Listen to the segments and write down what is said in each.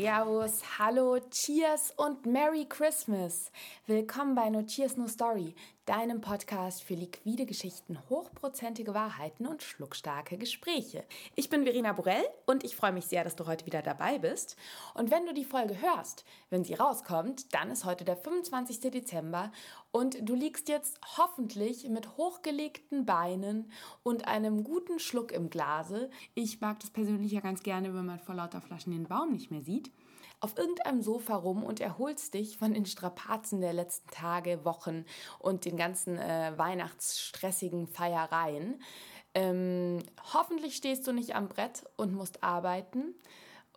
Servus, hallo, Cheers und Merry Christmas. Willkommen bei No Cheers No Story, deinem Podcast für liquide Geschichten, hochprozentige Wahrheiten und schluckstarke Gespräche. Ich bin Verena Borell und ich freue mich sehr, dass du heute wieder dabei bist. Und wenn du die Folge hörst, wenn sie rauskommt, dann ist heute der 25. Dezember und du liegst jetzt hoffentlich mit hochgelegten Beinen und einem guten Schluck im Glase. Ich mag das persönlich ja ganz gerne, wenn man vor lauter Flaschen den Baum nicht mehr sieht auf irgendeinem Sofa rum und erholst dich von den Strapazen der letzten Tage, Wochen und den ganzen äh, weihnachtsstressigen Feiereien. Ähm, hoffentlich stehst du nicht am Brett und musst arbeiten,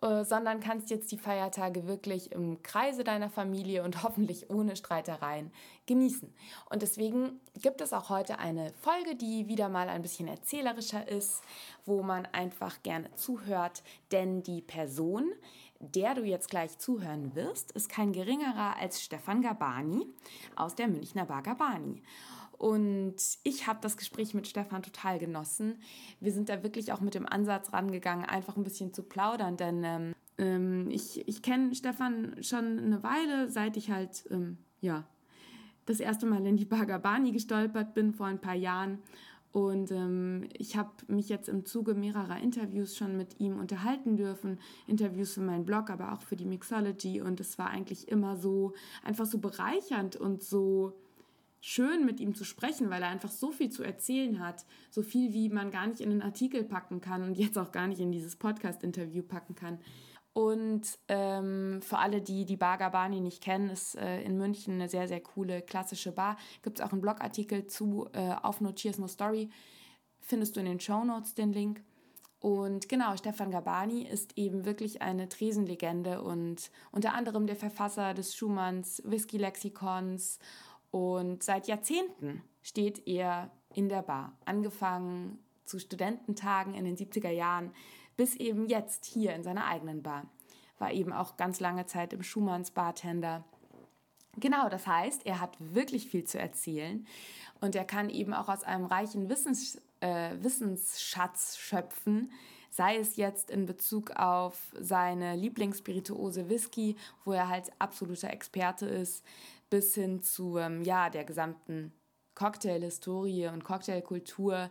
äh, sondern kannst jetzt die Feiertage wirklich im Kreise deiner Familie und hoffentlich ohne Streitereien genießen. Und deswegen gibt es auch heute eine Folge, die wieder mal ein bisschen erzählerischer ist, wo man einfach gerne zuhört, denn die Person, der du jetzt gleich zuhören wirst, ist kein geringerer als Stefan Gabani aus der Münchner Bar Gabani. Und ich habe das Gespräch mit Stefan total genossen. Wir sind da wirklich auch mit dem Ansatz rangegangen, einfach ein bisschen zu plaudern, denn ähm, ähm ich, ich kenne Stefan schon eine Weile, seit ich halt, ähm, ja, das erste Mal in die Bar Gabani gestolpert bin vor ein paar Jahren. Und ähm, ich habe mich jetzt im Zuge mehrerer Interviews schon mit ihm unterhalten dürfen. Interviews für meinen Blog, aber auch für die Mixology. Und es war eigentlich immer so, einfach so bereichernd und so schön mit ihm zu sprechen, weil er einfach so viel zu erzählen hat. So viel, wie man gar nicht in einen Artikel packen kann und jetzt auch gar nicht in dieses Podcast-Interview packen kann. Und ähm, für alle, die die Bar Gabani nicht kennen, ist äh, in München eine sehr, sehr coole klassische Bar. Gibt es auch einen Blogartikel zu äh, auf No Cheers No Story. Findest du in den Show Notes den Link. Und genau, Stefan Gabani ist eben wirklich eine Tresenlegende und unter anderem der Verfasser des Schumanns Whisky-Lexikons. Und seit Jahrzehnten steht er in der Bar. Angefangen zu Studententagen in den 70er Jahren bis eben jetzt hier in seiner eigenen Bar. War eben auch ganz lange Zeit im Schumanns Bartender. Genau, das heißt, er hat wirklich viel zu erzählen und er kann eben auch aus einem reichen Wissens, äh, Wissensschatz schöpfen, sei es jetzt in Bezug auf seine Lieblingsspirituose Whisky, wo er halt absoluter Experte ist, bis hin zu ähm, ja, der gesamten Cocktailhistorie und Cocktailkultur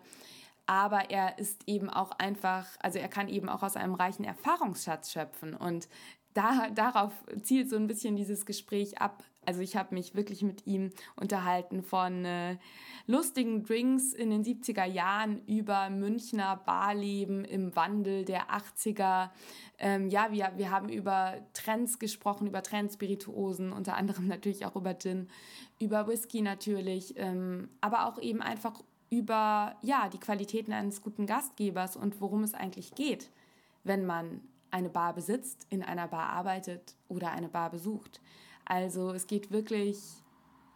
aber er ist eben auch einfach, also er kann eben auch aus einem reichen Erfahrungsschatz schöpfen und da, darauf zielt so ein bisschen dieses Gespräch ab. Also ich habe mich wirklich mit ihm unterhalten von äh, lustigen Drinks in den 70er Jahren über Münchner Barleben im Wandel der 80er. Ähm, ja, wir, wir haben über Trends gesprochen, über Trendspirituosen, unter anderem natürlich auch über Gin, über Whisky natürlich, ähm, aber auch eben einfach über ja, die Qualitäten eines guten Gastgebers und worum es eigentlich geht, wenn man eine Bar besitzt, in einer Bar arbeitet oder eine Bar besucht. Also es geht wirklich,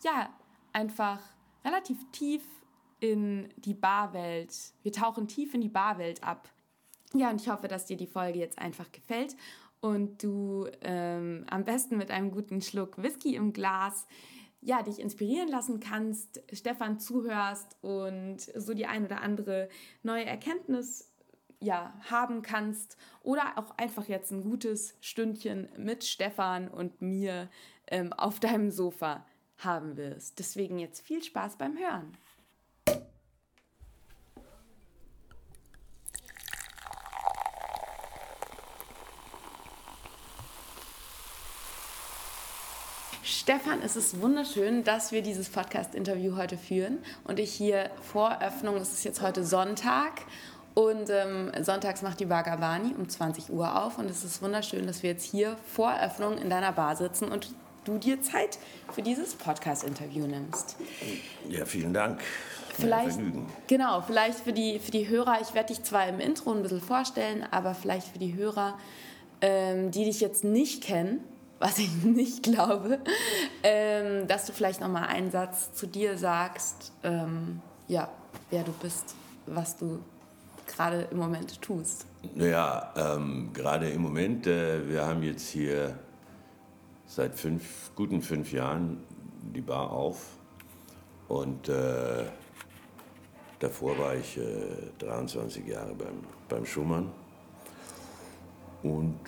ja, einfach relativ tief in die Barwelt. Wir tauchen tief in die Barwelt ab. Ja, und ich hoffe, dass dir die Folge jetzt einfach gefällt und du ähm, am besten mit einem guten Schluck Whisky im Glas ja, dich inspirieren lassen kannst, Stefan zuhörst und so die ein oder andere neue Erkenntnis ja, haben kannst oder auch einfach jetzt ein gutes Stündchen mit Stefan und mir ähm, auf deinem Sofa haben wirst. Deswegen jetzt viel Spaß beim Hören. Stefan, es ist wunderschön, dass wir dieses Podcast-Interview heute führen und ich hier vor Öffnung, es ist jetzt heute Sonntag und ähm, sonntags macht die Bar Gabani um 20 Uhr auf und es ist wunderschön, dass wir jetzt hier vor Öffnung in deiner Bar sitzen und du dir Zeit für dieses Podcast-Interview nimmst. Ja, vielen Dank. Vielleicht, genau, vielleicht für die, für die Hörer, ich werde dich zwar im Intro ein bisschen vorstellen, aber vielleicht für die Hörer, ähm, die dich jetzt nicht kennen, was ich nicht glaube, ähm, dass du vielleicht noch mal einen Satz zu dir sagst, ähm, ja, wer du bist, was du gerade im Moment tust. Naja, ähm, gerade im Moment, äh, wir haben jetzt hier seit fünf, guten fünf Jahren die Bar auf und äh, davor war ich äh, 23 Jahre beim, beim Schumann und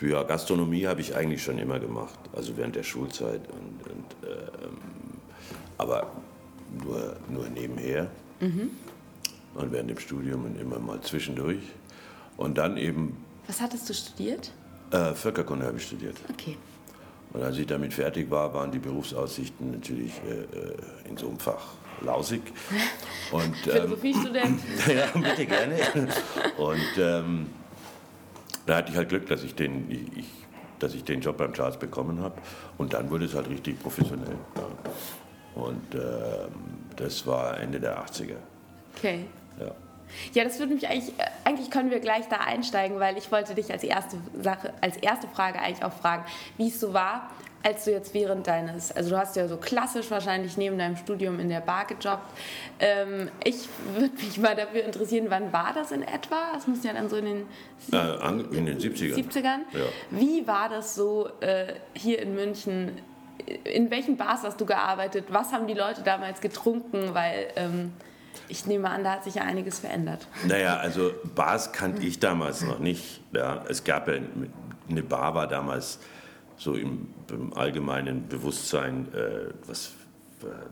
Ja, Gastronomie habe ich eigentlich schon immer gemacht, also während der Schulzeit. Und, und ähm, aber nur, nur nebenher mhm. und während dem Studium und immer mal zwischendurch. Und dann eben. Was hattest du studiert? Äh, Völkerkunde habe ich studiert. Okay. Und als ich damit fertig war, waren die Berufsaussichten natürlich äh, äh in so einem Fach lausig. Und, Philosophiestudent. Ähm, ja, bitte gerne. Und ähm, da hatte ich halt Glück, dass ich den, ich, dass ich den Job beim Charles bekommen habe. Und dann wurde es halt richtig professionell. Ja. Und ähm, das war Ende der 80er. Okay. Ja. Ja, das würde mich eigentlich, eigentlich können wir gleich da einsteigen, weil ich wollte dich als erste Sache, als erste Frage eigentlich auch fragen, wie es so war, als du jetzt während deines, also du hast ja so klassisch wahrscheinlich neben deinem Studium in der Bar gejobbt. Ähm, ich würde mich mal dafür interessieren, wann war das in etwa? Das muss ja dann so in den, äh, in den 70ern. 70ern. Ja. Wie war das so äh, hier in München? In welchen Bars hast du gearbeitet? Was haben die Leute damals getrunken? Weil ähm, ich nehme an, da hat sich ja einiges verändert. Naja, also Bars kannte ich damals noch nicht. Ja. Es gab ja, eine Bar war damals so im, im allgemeinen Bewusstsein äh, was,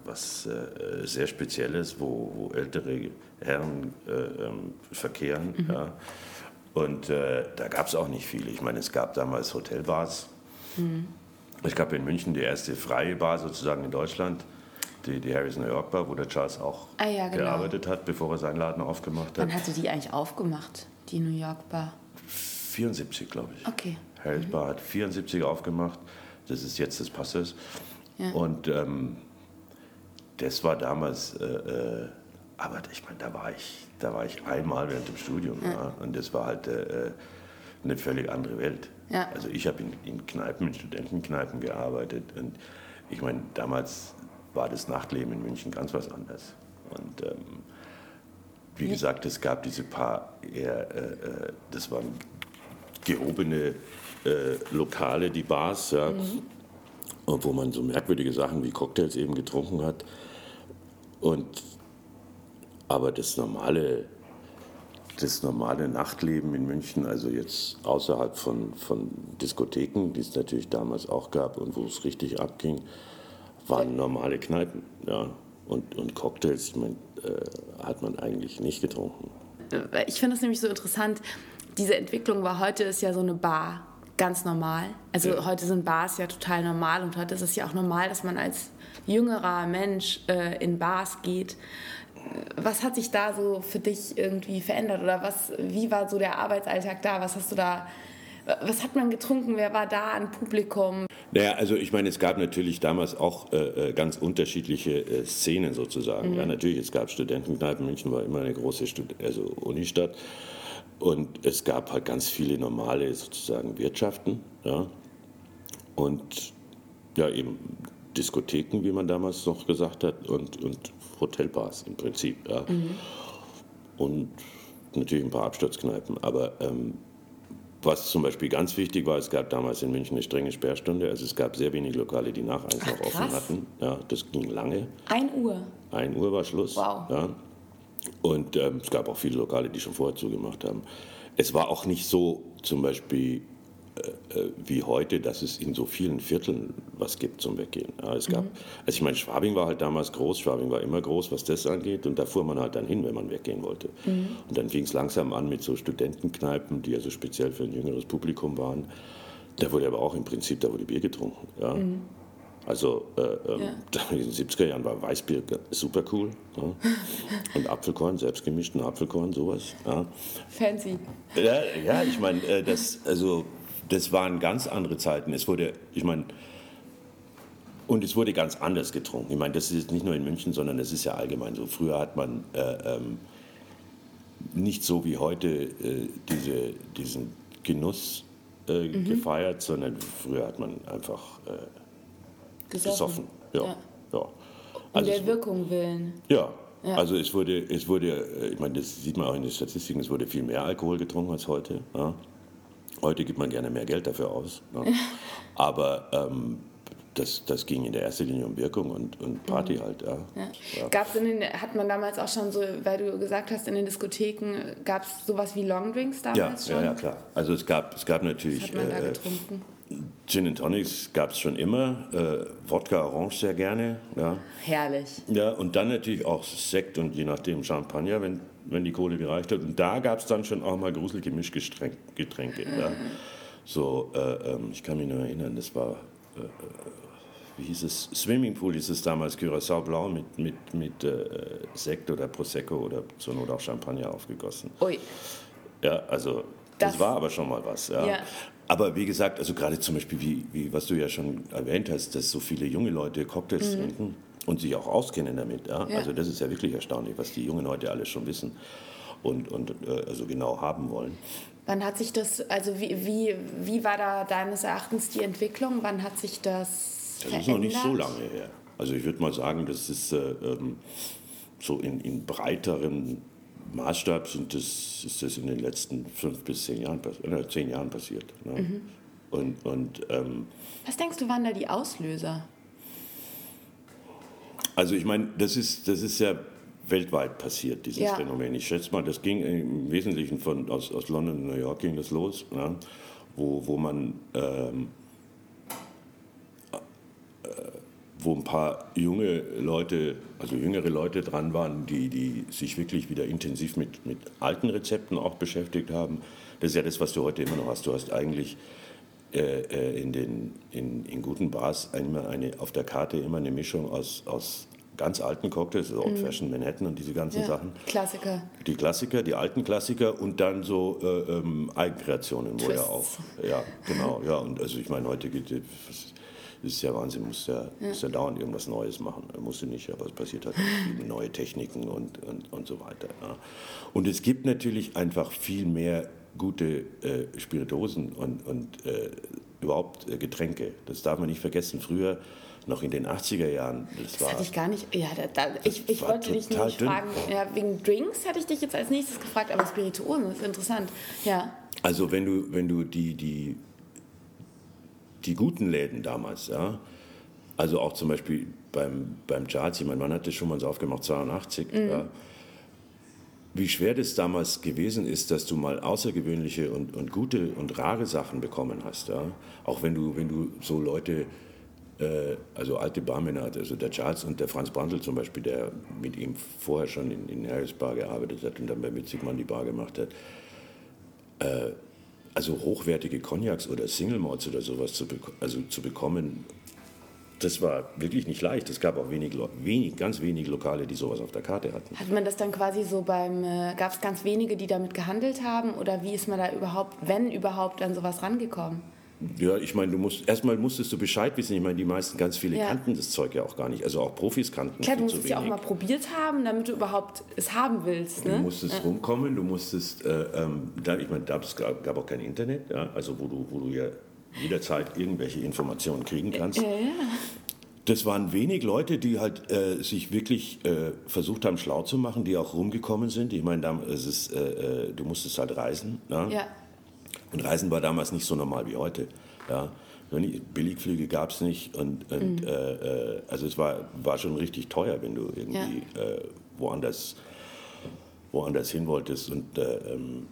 was äh, sehr Spezielles, wo, wo ältere Herren äh, ähm, verkehren. Mhm. Ja. Und äh, da gab es auch nicht viel. Ich meine, es gab damals Hotelbars. Mhm. Es gab in München die erste freie Bar sozusagen in Deutschland die, die Harris New York Bar, wo der Charles auch ah, ja, genau. gearbeitet hat, bevor er seinen Laden aufgemacht hat. Wann hatte die eigentlich aufgemacht, die New York Bar? 74, glaube ich. Okay. Harris mhm. Bar hat 74 aufgemacht. Das ist jetzt das Passes. Ja. Und ähm, das war damals, äh, äh, aber ich meine, da war ich, da war ich einmal während dem Studium. Ja. Ja, und das war halt äh, eine völlig andere Welt. Also ich habe in, in Kneipen, in Studentenkneipen gearbeitet. Und ich meine, damals war das Nachtleben in München ganz was anderes. Und ähm, wie gesagt, es gab diese paar eher, äh, äh, das waren gehobene äh, Lokale, die Bars, ja, mhm. wo man so merkwürdige Sachen wie Cocktails eben getrunken hat. Und aber das normale, das normale Nachtleben in München, also jetzt außerhalb von, von Diskotheken, die es natürlich damals auch gab und wo es richtig abging, waren normale Kneipen. Ja. Und, und Cocktails, ich mein, äh, hat man eigentlich nicht getrunken. Ich finde es nämlich so interessant, diese Entwicklung war heute ist ja so eine Bar ganz normal. Also ja. heute sind Bars ja total normal und heute ist es ja auch normal, dass man als jüngerer Mensch äh, in Bars geht. Was hat sich da so für dich irgendwie verändert oder was, wie war so der Arbeitsalltag da? Was hast du da was hat man getrunken? Wer war da an Publikum? Naja, also ich meine, es gab natürlich damals auch äh, äh, ganz unterschiedliche äh, Szenen sozusagen. Mhm. Ja, natürlich, es gab Studentenkneipen. München war immer eine große Stud also Unistadt. Und es gab halt ganz viele normale sozusagen Wirtschaften. Ja. Und ja, eben Diskotheken, wie man damals noch gesagt hat, und, und Hotelbars im Prinzip. Ja. Mhm. Und natürlich ein paar Absturzkneipen. Aber ähm, was zum Beispiel ganz wichtig war, es gab damals in München eine strenge Sperrstunde. Also es gab sehr wenige Lokale, die nach eins noch offen hatten. Ja, das ging lange. Ein Uhr? Ein Uhr war Schluss. Wow. Ja. Und ähm, es gab auch viele Lokale, die schon vorher zugemacht haben. Es war auch nicht so zum Beispiel äh, äh, wie heute, dass es in so vielen Vierteln was gibt zum Weggehen. Ja, es gab, mhm. also ich meine, Schwabing war halt damals groß, Schwabing war immer groß, was das angeht, und da fuhr man halt dann hin, wenn man weggehen wollte. Mhm. Und dann fing es langsam an mit so Studentenkneipen, die also speziell für ein jüngeres Publikum waren. Da wurde aber auch im Prinzip, da wurde Bier getrunken. Ja. Mhm. Also äh, ähm, ja. in den 70er Jahren war Weißbier super cool. Ja. Und Apfelkorn, selbstgemischten Apfelkorn, sowas. Ja. Fancy. Ja, ja ich meine, äh, das, also das waren ganz andere Zeiten. Es wurde, ich meine, und es wurde ganz anders getrunken. Ich meine, das ist nicht nur in München, sondern es ist ja allgemein so. Früher hat man äh, ähm, nicht so wie heute äh, diese, diesen Genuss äh, mhm. gefeiert, sondern früher hat man einfach äh, gesoffen. gesoffen. Ja. ja. ja. Also um der Wirkung willen. Ja. ja. Also es wurde, es wurde, äh, ich meine, das sieht man auch in den Statistiken, es wurde viel mehr Alkohol getrunken als heute. Ja. Heute gibt man gerne mehr Geld dafür aus. Aber ähm, das, das ging in der ersten Linie um Wirkung und, und Party mhm. halt. Ja. Ja. Ja. Gab's in den, hat man damals auch schon so, weil du gesagt hast, in den Diskotheken gab es sowas wie Longdrinks damals ja, schon? Ja, ja, klar. Also es gab, es gab natürlich. Was hat man da äh, getrunken? Gin and Tonics gab es schon immer, äh, Wodka Orange sehr gerne. Ja. Herrlich. Ja, und dann natürlich auch Sekt und je nachdem Champagner, wenn, wenn die Kohle gereicht hat. Und da gab es dann schon auch mal gruselige Mischgetränke. Ja. So, äh, ähm, ich kann mich nur erinnern, das war, äh, äh, wie hieß es, Swimmingpool hieß es damals, Curaçao Blau mit, mit, mit äh, Sekt oder Prosecco oder zur Not auch Champagner aufgegossen. Ui. Ja, also das, das, war aber schon mal was. Ja. ja. Aber wie gesagt, also gerade zum Beispiel, wie, wie, was du ja schon erwähnt hast, dass so viele junge Leute Cocktails mhm. trinken und sich auch auskennen damit. Ja? ja? Also das ist ja wirklich erstaunlich, was die jungen Leute alles schon wissen und, und äh, also genau haben wollen. Wann hat sich das, also wie, wie, wie war da deines Erachtens die Entwicklung? Wann hat sich das Das ist noch nicht so lange her. Also ich würde mal sagen, das ist äh, ähm, so in, in breiteren Maßstab sind das, ist das in den letzten fünf bis zehn Jahren, äh, zehn Jahren passiert. Ne? Mhm. Und, und, ähm, Was denkst du, waren da die Auslöser? Also ich meine, das ist, das ist ja weltweit passiert, dieses ja. Phänomen. Ich schätze mal, das ging im Wesentlichen von, aus, aus London und New York ging das los, ne? wo, wo man ähm, wo ein paar junge Leute, also jüngere Leute dran waren, die, die sich wirklich wieder intensiv mit, mit alten Rezepten auch beschäftigt haben. Das ist ja das, was du heute immer noch hast. Du hast eigentlich äh, äh in, den, in, in guten Bars immer eine, auf der Karte immer eine Mischung aus, aus ganz alten Cocktails, also Old mhm. Fashioned Manhattan und diese ganzen ja, Sachen. Klassiker. Die Klassiker, die alten Klassiker und dann so äh, ähm, Eigenkreationen, wo ja auch, ja, genau, ja, und also ich meine, heute geht, das ist ja Wahnsinn, muss ja, ja. Muss ja dauernd irgendwas Neues machen. Er musste nicht, aber es passiert halt neue Techniken und, und, und so weiter. Ja. Und es gibt natürlich einfach viel mehr gute äh, Spirituosen und, und äh, überhaupt äh, Getränke. Das darf man nicht vergessen. Früher noch in den 80er Jahren. Das, das war, hatte ich gar nicht. Ja, da, da, ich, ich wollte dich nicht fragen. Ja, wegen Drinks hätte ich dich jetzt als nächstes gefragt, aber Spirituosen ist interessant. Ja. Also wenn du, wenn du die, die die guten Läden damals, ja, also auch zum Beispiel beim, beim Charles, mein Mann hat das schon mal so aufgemacht, 82, mhm. ja, wie schwer das damals gewesen ist, dass du mal außergewöhnliche und, und gute und rare Sachen bekommen hast. Ja? Auch wenn du, wenn du so Leute, äh, also alte Barmänner, also der Charles und der Franz Brandl zum Beispiel, der mit ihm vorher schon in, in Harris Bar gearbeitet hat und dann bei Witzigmann die Bar gemacht hat, äh, also hochwertige Cognacs oder Single Malts oder sowas zu, also zu bekommen, das war wirklich nicht leicht. Es gab auch wenig, wenig, ganz wenige Lokale, die sowas auf der Karte hatten. Hat man das dann quasi so beim, äh, gab es ganz wenige, die damit gehandelt haben? Oder wie ist man da überhaupt, wenn überhaupt, an sowas rangekommen? Ja, ich meine, du musst erstmal musstest du Bescheid wissen. Ich meine, die meisten ganz viele ja. kannten das Zeug ja auch gar nicht. Also auch Profis kannten Klar, du musst es ja auch mal probiert haben, damit du überhaupt es haben willst. Ne? Du musstest ja. rumkommen, du musstest, äh, ähm, da, ich meine, da gab, gab auch kein Internet, ja, also wo du, wo du ja jederzeit irgendwelche Informationen kriegen kannst. Ja, ja. Das waren wenig Leute, die halt äh, sich wirklich äh, versucht haben, schlau zu machen, die auch rumgekommen sind. Ich meine, da, es ist, äh, äh, du musstest halt reisen. Ne? Ja. Und Reisen war damals nicht so normal wie heute. Ja. Billigflüge gab es nicht und, und mhm. äh, äh, also es war, war schon richtig teuer, wenn du irgendwie ja. äh, woanders, woanders hin wolltest. Und äh, ähm,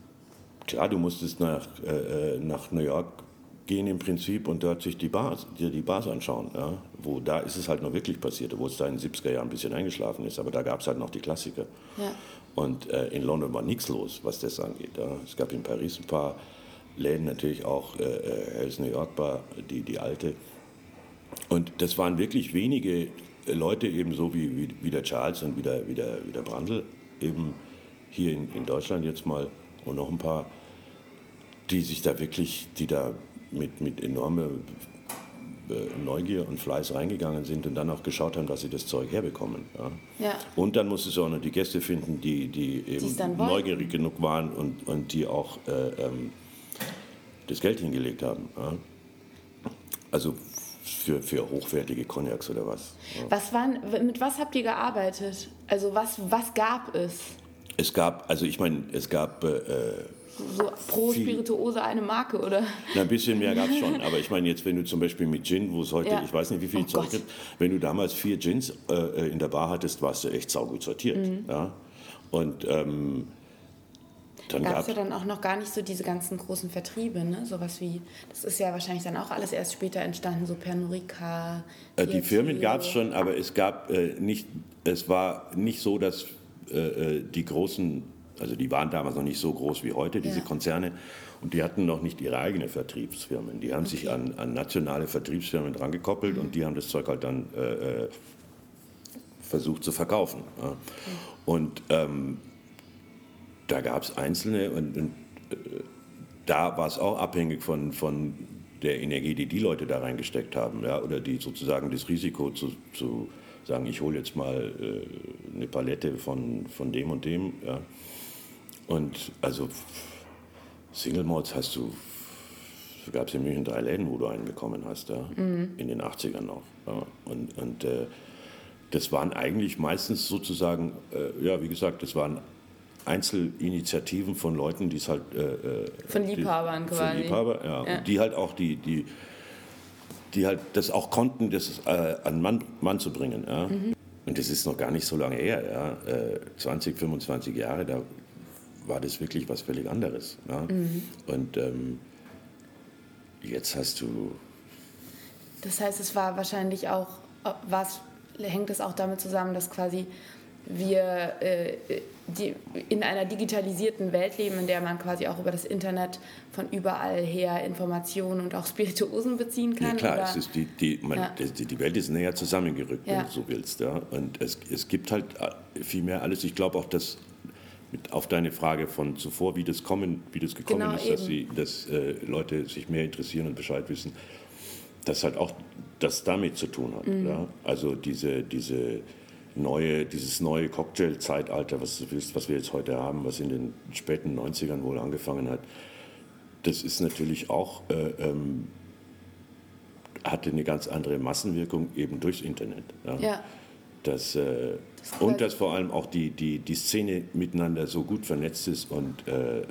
klar, du musstest nach, äh, äh, nach New York gehen im Prinzip und dort sich die Bars, dir die Bars anschauen. Ja? Wo da ist es halt noch wirklich passiert, wo es da in den 70er Jahren ein bisschen eingeschlafen ist, aber da gab es halt noch die Klassiker. Ja. Und in London war nichts los, was das angeht. Ja? Es gab in Paris ein paar Läden natürlich auch, äh, äh, Hells New York Bar, die, die alte. Und das waren wirklich wenige Leute, eben so wie, wie, wie der Charles und wie der, wie der, wie der Brandl, eben hier in, in Deutschland jetzt mal und noch ein paar, die sich da wirklich, die da mit, mit enormer äh, Neugier und Fleiß reingegangen sind und dann auch geschaut haben, dass sie das Zeug herbekommen. Ja. ja. Und dann musstest du auch noch die Gäste finden, die, die eben neugierig genug waren und, und die auch äh, ähm, das Geld hingelegt haben. Ja? Also für, für hochwertige Cognacs oder was. Ja. Was waren, mit was habt ihr gearbeitet? Also was, was gab es? Es gab, also ich meine, es gab äh, so pro Spirituose eine Marke, oder? Na, ein bisschen mehr gab es schon. Aber ich meine, jetzt, wenn du zum Beispiel mit Gin, wo es heute, ja. ich weiß nicht, wie viel oh Zeug gibt, wenn du damals vier Gins äh, in der Bar hattest, warst du echt saugut sortiert. Mhm. Ja? Und ähm, dann gab es ja dann auch noch gar nicht so diese ganzen großen Vertriebe, ne? Sowas wie, das ist ja wahrscheinlich dann auch alles erst später entstanden, so Pernod Ricard. Äh, die Firmen gab es schon, aber es gab äh, nicht, es war nicht so, dass äh, äh, die großen, also die waren damals noch nicht so groß wie heute, diese ja. Konzerne, und die hatten noch nicht ihre eigenen Vertriebsfirmen. Die haben okay. sich an, an, nationale Vertriebsfirmen dran gekoppelt mhm. und die haben das Zeug halt dann äh, äh versucht zu verkaufen. Ja. Mhm. Und ähm, da gab es Einzelne und, und äh, da war es auch abhängig von, von der Energie, die die Leute da reingesteckt haben, ja, oder die sozusagen das Risiko zu, zu sagen, ich hole jetzt mal äh, eine Palette von, von dem und dem. Ja. Und also Single Malls hast du, gab es in München drei Läden, wo du einen bekommen hast, ja, mhm. in den 80ern noch. Ja. Und, und äh, das waren eigentlich meistens sozusagen, äh, ja, wie gesagt, das waren Einzelinitiativen von Leuten, die es halt. Äh, äh von Liebhabern die, quasi. Von Liebhaber, ja. ja. Die halt auch die, die, die halt das auch konnten, das äh, an Mann, Mann zu bringen. Ja. Mhm. Und das ist noch gar nicht so lange her, ja. Äh, 20, 25 Jahre, da war das wirklich was völlig anderes. Ja. Mhm. Und ähm, jetzt hast du. Das heißt, es war wahrscheinlich auch, was hängt es auch damit zusammen, dass quasi wir äh, die, in einer digitalisierten Welt leben, in der man quasi auch über das Internet von überall her Informationen und auch Spirituosen beziehen kann? Ja klar, es ist die, die, man, ja. die, die, Welt ist näher zusammengerückt, ja. wenn du so willst. Ja? Und es, es gibt halt äh, viel mehr alles. Ich glaube auch, dass auf deine Frage von zuvor, wie das, kommen, wie das gekommen genau, ist, dass, sie, dass äh, Leute sich mehr interessieren und Bescheid wissen, das halt auch das damit zu tun hat. Mhm. Ja? Also diese, diese neue, dieses neue Cocktail-Zeitalter, was, was wir jetzt heute haben, was in den späten 90ern wohl angefangen hat, das ist natürlich auch, äh, ähm, hatte eine ganz andere Massenwirkung eben durchs Internet. Ja. ja. Das, äh, das und dass vor allem auch die, die, die Szene miteinander so gut vernetzt ist und äh,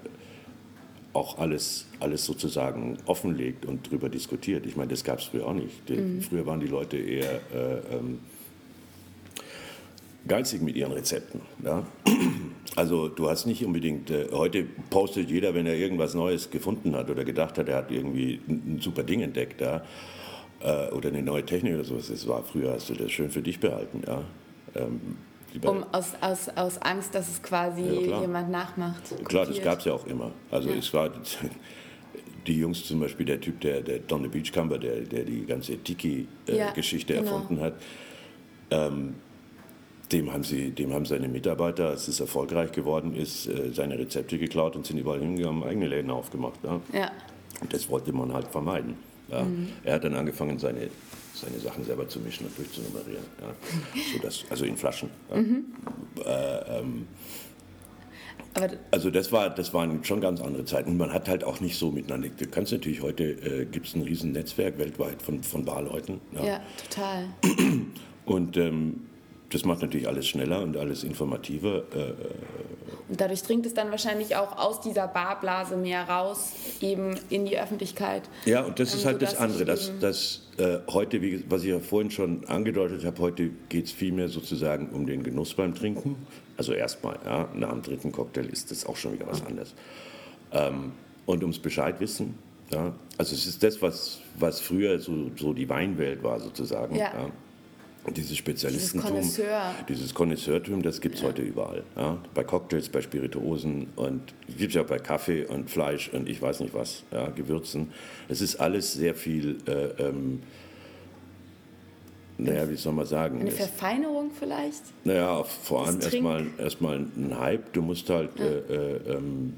auch alles, alles sozusagen offenlegt und darüber diskutiert. Ich meine, das gab es früher auch nicht. Die, mhm. Früher waren die Leute eher äh, ähm, geizig mit ihren Rezepten. Ja? Also du hast nicht unbedingt, äh, heute postet jeder, wenn er irgendwas Neues gefunden hat oder gedacht hat, er hat irgendwie ein, ein super Ding entdeckt ja? äh, oder eine neue Technik oder sowas. Das war früher, hast du das schön für dich behalten. Ja? Ähm, um, aus, aus, aus Angst, dass es quasi ja, jemand nachmacht. Kopiert. Klar, das gab es ja auch immer. Also ja. es war die Jungs zum Beispiel, der Typ, der, der Don the der, der die ganze Tiki-Geschichte äh, ja, genau. erfunden hat, ähm, dem haben, sie, dem haben seine Mitarbeiter, als es erfolgreich geworden ist, äh, seine Rezepte geklaut und sind überall hingegangen, eigene Läden aufgemacht. Ja? ja. Und das wollte man halt vermeiden. Ja? Mhm. Er hat dann angefangen, seine, seine Sachen selber zu mischen und durchzunummerieren. Ja? So dass, also in Flaschen. Ja? Mhm. Äh, ähm, also das, war, das waren schon ganz andere Zeiten. Und man hat halt auch nicht so miteinander. Du kannst natürlich heute, äh, gibt es ein riesen Netzwerk weltweit von, von Barleuten. Ja, ja total. Und ähm, das macht natürlich alles schneller und alles informativer. Äh, äh, und dadurch dringt es dann wahrscheinlich auch aus dieser Barblase mehr raus, eben in die Öffentlichkeit. Ja, und das ähm, ist halt das andere, dass, dass äh, heute, wie, was ich ja vorhin schon angedeutet habe, heute geht es vielmehr sozusagen um den Genuss beim Trinken. Also erstmal, ja, nach dem dritten Cocktail ist das auch schon wieder was anderes. Ähm, und ums Bescheid wissen. Ja, also es ist das, was, was früher so, so die Weinwelt war sozusagen. Ja. ja dieses Spezialistentum, dieses Connoisseurtum, das gibt es ja. heute überall. Ja? Bei Cocktails, bei Spirituosen und gibt es ja auch bei Kaffee und Fleisch und ich weiß nicht was, ja? Gewürzen. Es ist alles sehr viel, äh, ähm, naja, wie soll man sagen? Eine Verfeinerung vielleicht? Naja, vor allem erstmal erst ein Hype. Du musst halt ja. äh, äh, ähm,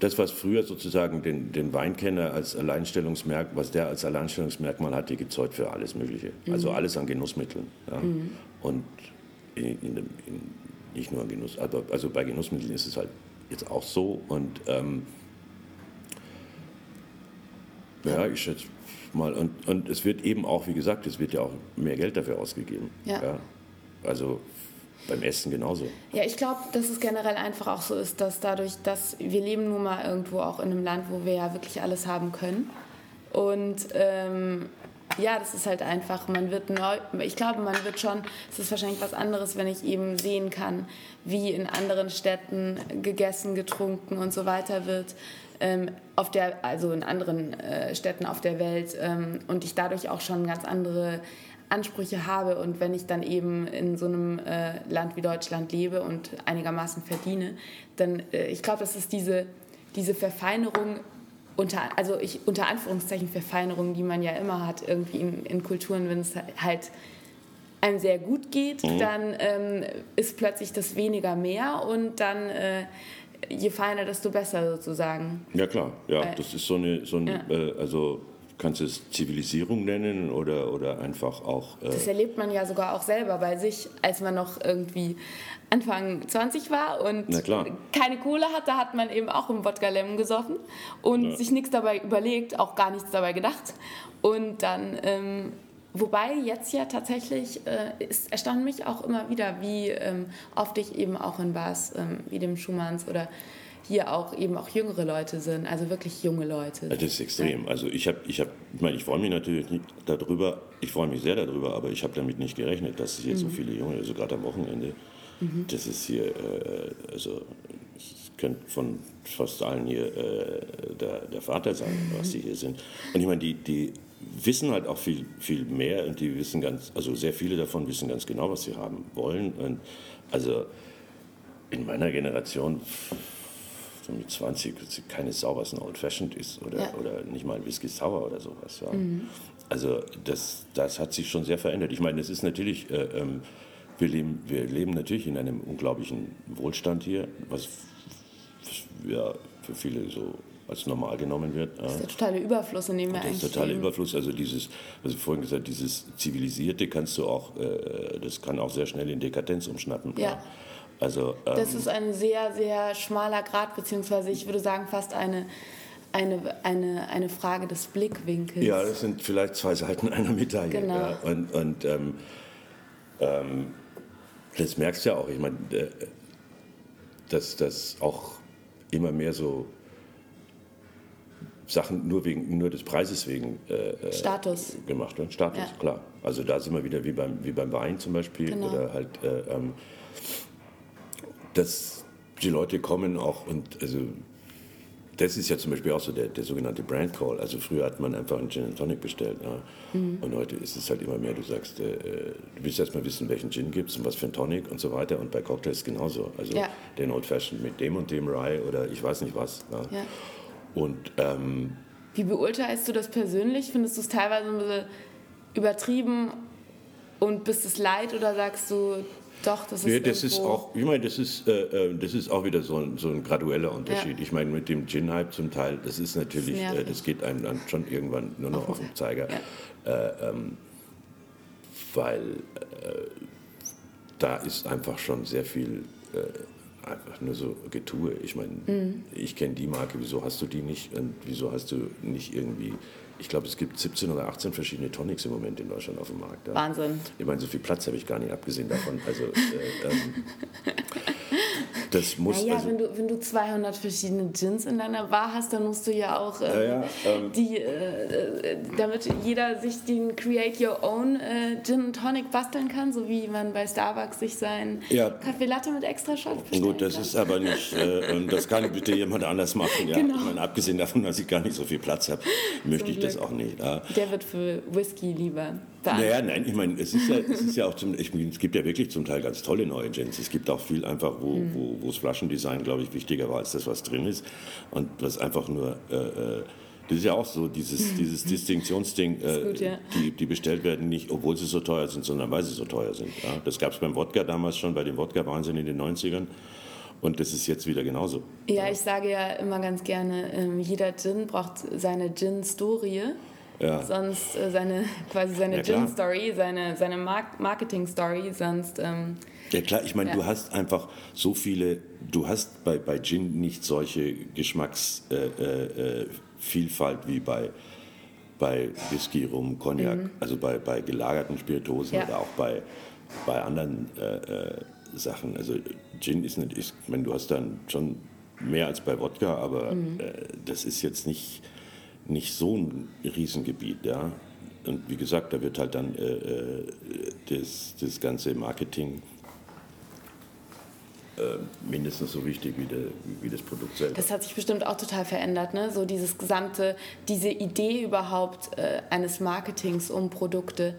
das, was früher sozusagen den, den Weinkenner als Alleinstellungsmerkmal, was der als Alleinstellungsmerkmal hatte, gibt es heute für alles Mögliche. Mhm. Also alles an Genussmitteln. Ja. Mhm. Und in, in, in, nicht nur an Genuss, aber also bei Genussmitteln ist es halt jetzt auch so. Und ähm, ja, ich schätze mal, und, und es wird eben auch, wie gesagt, es wird ja auch mehr Geld dafür ausgegeben. Ja. ja. Also beim Essen genauso. Ja, ich glaube, dass es generell einfach auch so ist, dass dadurch, dass wir leben nun mal irgendwo auch in einem Land, wo wir ja wirklich alles haben können. Und ähm, ja, das ist halt einfach, man wird neu, ich glaube, man wird schon, es ist wahrscheinlich was anderes, wenn ich eben sehen kann, wie in anderen Städten gegessen, getrunken und so weiter wird, ähm, auf der, also in anderen äh, Städten auf der Welt ähm, und ich dadurch auch schon ganz andere Ansprüche habe und wenn ich dann eben in so einem äh, Land wie Deutschland lebe und einigermaßen verdiene, dann, äh, ich glaube, das ist diese, diese Verfeinerung unter, also ich, unter Anführungszeichen Verfeinerung, die man ja immer hat, irgendwie in, in Kulturen, wenn es halt einem sehr gut geht, mhm. dann ähm, ist plötzlich das weniger mehr und dann äh, je feiner, desto besser sozusagen. Ja klar, ja, äh, das ist so eine, so eine ja. äh, also kannst du es Zivilisierung nennen oder, oder einfach auch... Äh das erlebt man ja sogar auch selber bei sich, als man noch irgendwie Anfang 20 war und keine Kohle hatte, hat man eben auch im Wodka Lemon gesoffen und ja. sich nichts dabei überlegt, auch gar nichts dabei gedacht. Und dann, ähm, wobei jetzt ja tatsächlich, äh, es erstaunt mich auch immer wieder, wie ähm, oft ich eben auch in Bars ähm, wie dem Schumanns oder hier auch eben auch jüngere Leute sind, also wirklich junge Leute. Das ist extrem. Also ich habe, ich habe, ich meine, ich freue mich natürlich nicht darüber, ich freue mich sehr darüber, aber ich habe damit nicht gerechnet, dass es hier mhm. so viele junge, also gerade am Wochenende, mhm. das ist hier, äh, also es könnte von fast allen hier äh, der, der Vater sein, was die hier sind. Und ich meine, die, die wissen halt auch viel, viel mehr und die wissen ganz, also sehr viele davon wissen ganz genau, was sie haben wollen. Und also in meiner Generation mit 20 keine Sau, was ein Old Fashioned ist oder, ja. oder nicht mal ein Whisky Sour oder sowas. Ja. Mhm. Also das, das hat sich schon sehr verändert. Ich meine, es ist natürlich, äh, ähm, wir, leben, wir leben natürlich in einem unglaublichen Wohlstand hier, was ja, für viele so als normal genommen wird. Das ist der totale Überfluss, in dem wir eigentlich Das totale leben. Überfluss, also dieses, was ich vorhin gesagt dieses Zivilisierte kannst du auch, äh, das kann auch sehr schnell in Dekadenz umschnappen. Ja. ja. Also, ähm, das ist ein sehr, sehr schmaler Grad, beziehungsweise ich würde sagen fast eine, eine, eine, eine Frage des Blickwinkels. Ja, das sind vielleicht zwei Seiten einer Medaille. Genau. Ja. Und, und ähm, ähm, das merkst du ja auch. Ich meine, äh, dass das auch immer mehr so Sachen nur, wegen, nur des Preises wegen äh, äh Status. gemacht werden. Status, ja. klar. Also da sind wir wieder wie beim, wie beim Wein zum Beispiel. Genau. Oder halt äh, ähm, dass die Leute kommen auch und also das ist ja zum Beispiel auch so der, der sogenannte Brand Call. Also früher hat man einfach einen Gin and Tonic bestellt. Ja. Mhm. Und heute ist es halt immer mehr, du sagst, äh, du willst erstmal wissen, welchen Gin gibt es und was für ein Tonic und so weiter. Und bei Cocktails genauso. Also ja. den Old Fashioned mit dem und dem Rye oder ich weiß nicht was. Ja. ja. Und ähm, wie beurteilst du das persönlich? Findest du es teilweise ein bisschen übertrieben und bist es leid oder sagst du, doch, das ist ja, das ist auch, ich meine, das ist, äh, äh, das ist auch wieder so ein, so ein gradueller Unterschied. Ja. Ich meine, mit dem Gin-Hype zum Teil, das ist natürlich, das, äh, das geht einem dann schon irgendwann nur noch auf den Zeiger. Äh, ähm, weil äh, da ist einfach schon sehr viel äh, einfach nur so Getue. Ich meine, mhm. ich kenne die Marke, wieso hast du die nicht und wieso hast du nicht irgendwie ich glaube, es gibt 17 oder 18 verschiedene Tonics im Moment in Deutschland auf dem Markt. Ja. Wahnsinn. Ich meine, so viel Platz habe ich gar nicht, abgesehen davon. Also, äh, ähm, das muss. Naja, also, wenn, du, wenn du 200 verschiedene Gins in deiner Bar hast, dann musst du ja auch äh, ja, ja, ähm, die, äh, äh, damit jeder sich den Create Your Own äh, Gin Tonic basteln kann, so wie man bei Starbucks sich sein ja. Kaffee Latte mit extra Shot. Gut, das kann. ist aber nicht, äh, das kann bitte jemand anders machen. Ja. Genau. Meine, abgesehen davon, dass ich gar nicht so viel Platz habe, möchte ich das auch nicht. Der wird für Whisky lieber. Naja, nein, ich meine, es ist ja, es ist ja auch zum, ich, es gibt ja wirklich zum Teil ganz tolle neue Gins. Es gibt auch viel einfach, wo, mhm. wo, wo das Flaschendesign, glaube ich, wichtiger war als das, was drin ist. Und was einfach nur, äh, äh das ist ja auch so, dieses, dieses Distinktionsding, äh, gut, ja. die, die bestellt werden nicht, obwohl sie so teuer sind, sondern weil sie so teuer sind. Ja? Das gab es beim Wodka damals schon, bei dem Wodka-Wahnsinn in den 90ern. Und das ist jetzt wieder genauso. Ja, ich sage ja immer ganz gerne, ähm, jeder Gin braucht seine Gin-Story. Ja. Sonst äh, seine quasi seine ja, Gin-Story, seine, seine Marketing-Story, sonst. Ähm, ja klar, ich meine, ja. du hast einfach so viele, du hast bei, bei Gin nicht solche Geschmacksvielfalt äh, äh, wie bei, bei Whisky, Rum, Cognac, mhm. also bei, bei gelagerten Spirituosen oder auch bei, bei anderen äh, äh Sachen. Also Gin ist nicht, ich meine, du hast dann schon mehr als bei Wodka, aber mhm. äh, das ist jetzt nicht, nicht so ein Riesengebiet, ja. Und wie gesagt, da wird halt dann äh, äh das, das ganze Marketing äh, mindestens so wichtig wie, de, wie, das Produkt selbst. Das hat sich bestimmt auch total verändert, ne? So dieses gesamte, diese Idee überhaupt äh, eines Marketings um Produkte.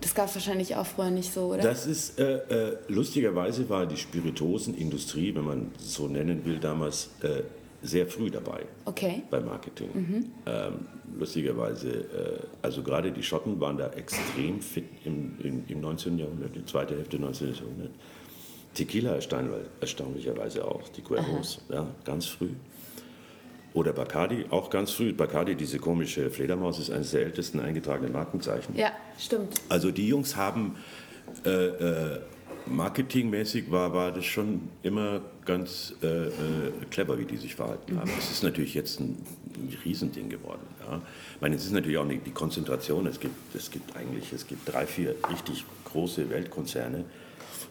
Das gab es wahrscheinlich auch vorher nicht so, oder? Das ist, äh, äh, lustigerweise war die Spirituosenindustrie, wenn man so nennen will, damals äh, sehr früh dabei. Okay. Beim Marketing. Mhm. Ähm, lustigerweise, äh, also gerade die Schotten waren da extrem fit im, im, im 19. Jahrhundert, die zweite Hälfte des 19. Jahrhunderts. Tequila erstaunlicherweise auch, die Cuervos, ja, ganz früh. Oder Bacardi, auch ganz früh. Bacardi, diese komische Fledermaus, ist eines der ältesten eingetragenen Markenzeichen. Ja, stimmt. Also die Jungs haben äh, äh, marketingmäßig war, war das schon immer ganz äh, äh clever, wie die sich verhalten haben. Es ist natürlich jetzt ein, Riesending geworden. Ja. Ich meine, es ist natürlich auch nicht die Konzentration. Es gibt, es gibt eigentlich es gibt drei, vier richtig große Weltkonzerne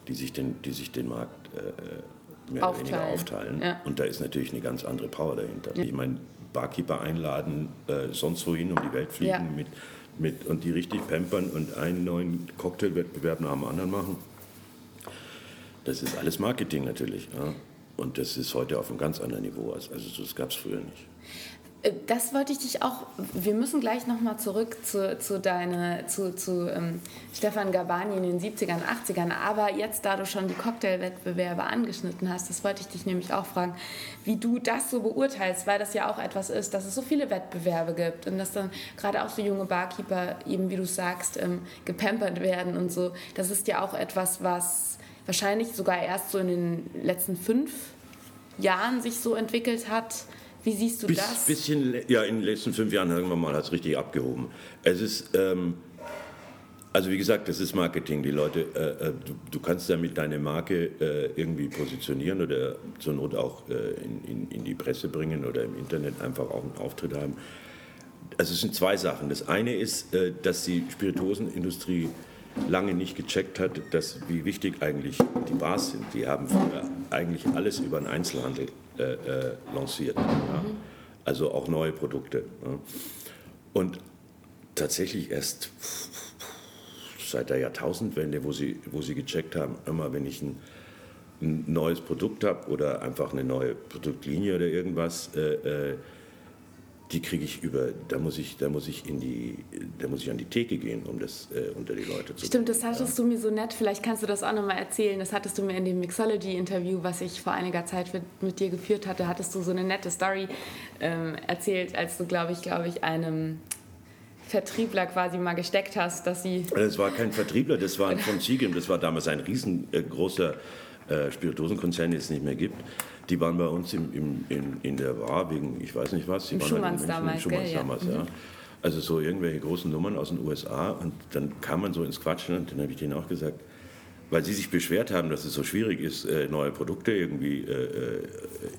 die sich den, die sich den Markt äh, mehr aufteilen. oder weniger aufteilen. Ja. Und da ist natürlich eine ganz andere Power dahinter. Ja. Ich meine, Barkeeper einladen, äh, sonst wohin um die Welt fliegen mit, mit, und die richtig pampern und einen neuen Cocktailwettbewerb nach dem anderen machen. Das ist alles Marketing natürlich. Ja? Und das ist heute auf einem ganz anderen Niveau. Also das gab es früher nicht. Äh, das wollte ich dich auch. Wir müssen gleich nochmal zurück zu, zu, deine, zu, zu ähm, Stefan Gabani in den 70ern, 80ern. Aber jetzt, da du schon die Cocktailwettbewerbe angeschnitten hast, das wollte ich dich nämlich auch fragen, wie du das so beurteilst, weil das ja auch etwas ist, dass es so viele Wettbewerbe gibt und dass dann gerade auch so junge Barkeeper, eben wie du sagst, ähm, gepampert werden und so. Das ist ja auch etwas, was wahrscheinlich sogar erst so in den letzten fünf Jahren sich so entwickelt hat wie siehst du Bis, das? Bisschen, ja, in den letzten fünf Jahren, sagen wir mal, hat es richtig abgehoben. Es ist, ähm, also wie gesagt, das ist Marketing. Die Leute, äh, äh, du, du, kannst damit deine Marke äh, irgendwie positionieren oder zur Not auch äh, in, in, in, die Presse bringen oder im Internet einfach auch einen Auftritt haben. Also es sind zwei Sachen. Das eine ist, äh, dass die Spirituosenindustrie lange nicht gecheckt hat, dass, wie wichtig eigentlich die Bars sind. Die haben früher eigentlich alles über den Einzelhandel äh, äh, lanciert. Ja. Also auch neue Produkte. Ja. Und tatsächlich erst seit der Jahrtausendwende, wo sie, wo sie gecheckt haben, immer wenn ich ein, ein neues Produkt habe oder einfach eine neue Produktlinie oder irgendwas, äh, äh die kriege ich über, da muss ich, da muss ich in die, da muss ich an die Theke gehen, um das äh, unter die Leute zu Stimmt, das hattest ja. du mir so nett, vielleicht kannst du das auch nochmal erzählen, das hattest du mir in dem Mixology-Interview, was ich vor einiger Zeit mit, mit, dir geführt hatte, hattest du so eine nette Story ähm, erzählt, als du, glaube ich, glaube ich, einem Vertriebler quasi mal gesteckt hast, dass sie... Das war kein Vertriebler, das war von Siegem, das war damals ein riesengroßer äh, Spirituosenkonzern, den es nicht mehr gibt. Die waren bei uns im, im, in, in der Bar wegen, ich weiß nicht was. Die Im waren Schumanns halt damals, Schumanns gell, damals, ja. ja. Also so irgendwelche großen Nummern aus den USA und dann kam man so ins Quatschen und dann habe ich denen auch gesagt, weil sie sich beschwert haben, dass es so schwierig ist, äh, neue Produkte irgendwie äh, äh,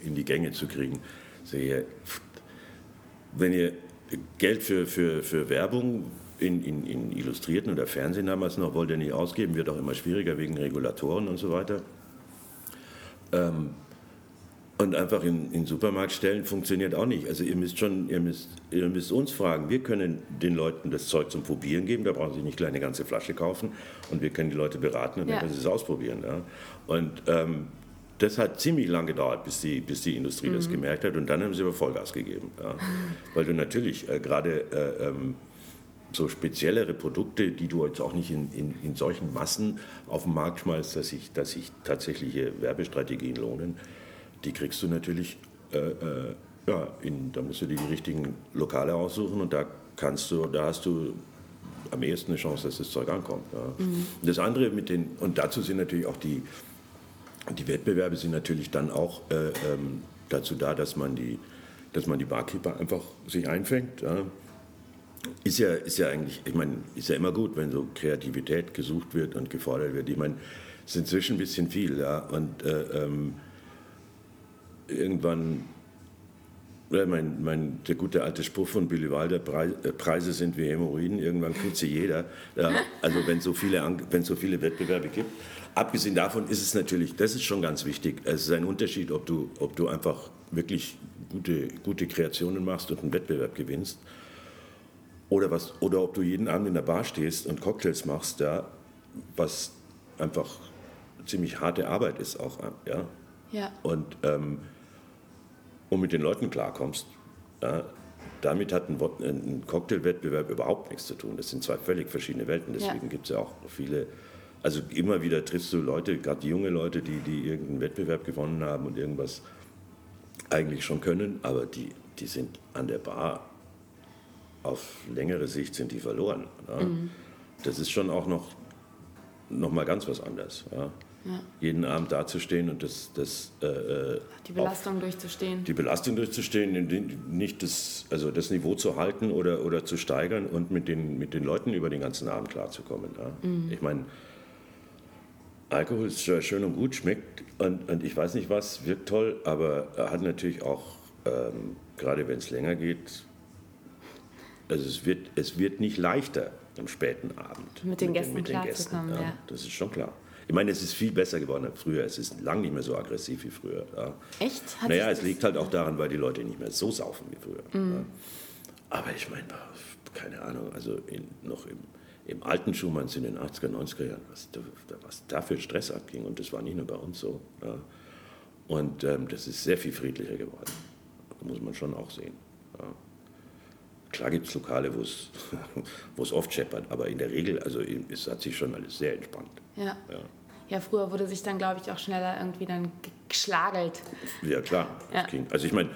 in die Gänge zu kriegen. So, ja, wenn ihr Geld für, für, für Werbung in, in, in Illustrierten oder Fernsehen damals noch wollt ihr nicht ausgeben, wird auch immer schwieriger wegen Regulatoren und so weiter. Ähm, und einfach in, den Supermarkt stellen funktioniert auch nicht. Also ihr müsst schon, ihr müsst, ihr müsst uns fragen. Wir können den Leuten das Zeug zum Probieren geben. Da brauchen sie nicht gleich eine ganze Flasche kaufen. Und wir können die Leute beraten und ja. dann können sie es ausprobieren. Ja. Und ähm, das hat ziemlich lange gedauert, bis die, bis die Industrie mhm. das gemerkt hat. Und dann haben sie aber Vollgas gegeben. Ja. Weil du natürlich äh, gerade äh, ähm, so speziellere Produkte, die du jetzt auch nicht in, in, in solchen Massen auf den Markt schmeißt, dass sich, dass sich tatsächliche Werbestrategien lohnen, die kriegst du natürlich, äh, äh, ja, in, da musst du dir die richtigen Lokale aussuchen und da kannst du, da hast du am ehesten eine Chance, dass das Zeug ankommt. Ja. Mhm. Das andere mit den, und dazu sind natürlich auch die, die Wettbewerbe sind natürlich dann auch äh, ähm, dazu da, dass man die, dass man die Barkeeper einfach sich einfängt. Ja. Ist ja, ist ja eigentlich, ich meine, ist ja immer gut, wenn so Kreativität gesucht wird und gefordert wird. Ich meine, es ist inzwischen ein bisschen viel, ja. Und äh, ähm, irgendwann Ja, mein, mein, der gute alte Spruch von Billy Wilder, äh, Preise sind wie Hämorrhoiden, irgendwann kriegt sie jeder. Also wenn es so, viele, so viele Wettbewerbe gibt. Abgesehen davon ist es natürlich, das ist schon ganz wichtig, es ist ein Unterschied, ob du, ob du einfach wirklich gute, gute Kreationen machst und einen Wettbewerb gewinnst oder, was, oder ob du jeden Abend in der Bar stehst und Cocktails machst, ja, was einfach ziemlich harte Arbeit ist auch. Ja? Ja. Und, ähm, und mit den Leuten klarkommst, ja, damit hat ein, ein Cocktailwettbewerb überhaupt nichts zu tun. Das sind zwei völlig verschiedene Welten. Deswegen ja. gibt es ja auch viele, also immer wieder triffst du Leute, gerade junge Leute, die, die irgendeinen Wettbewerb gewonnen haben und irgendwas eigentlich schon können, aber die, die sind an der Bar auf längere Sicht sind die verloren. Ja? Mhm. Das ist schon auch noch, noch mal ganz was anderes. Ja? Ja. Jeden Abend dazustehen und das, das äh, äh die Belastung durchzustehen. Die Belastung durchzustehen, nicht das, also das Niveau zu halten oder, oder zu steigern und mit den, mit den Leuten über den ganzen Abend klarzukommen. Ja? Mhm. Ich meine, Alkohol ist schön und gut, schmeckt und, und ich weiß nicht was, wirkt toll, aber er hat natürlich auch, ähm, gerade wenn es länger geht, also es wird, es wird nicht leichter am späten Abend. Mit den mit Gästen klarzukommen, ja, ja. Das ist schon klar. Ich meine, es ist viel besser geworden als früher. Es ist lang nicht mehr so aggressiv wie früher. Ja. Echt? Hat naja, es liegt halt auch daran, weil die Leute nicht mehr so saufen wie früher. Mhm. Aber ich meine, keine Ahnung, also in, noch im, im alten Schumanns in den 80er, 90er Jahren, was, was da für Stress abging. Und das war nicht nur bei uns so. Ja. Und ähm, das ist sehr viel friedlicher geworden. Muss man schon auch sehen. Ja. Klar gibt es Lokale, wo es oft scheppert, aber in der Regel, also es hat sich schon alles sehr entspannt. Ja. ja. Ja, früher wurde sich dann, glaube ich, auch schneller irgendwie dann geschlagelt. Ja, klar. Ja. Also ich meine,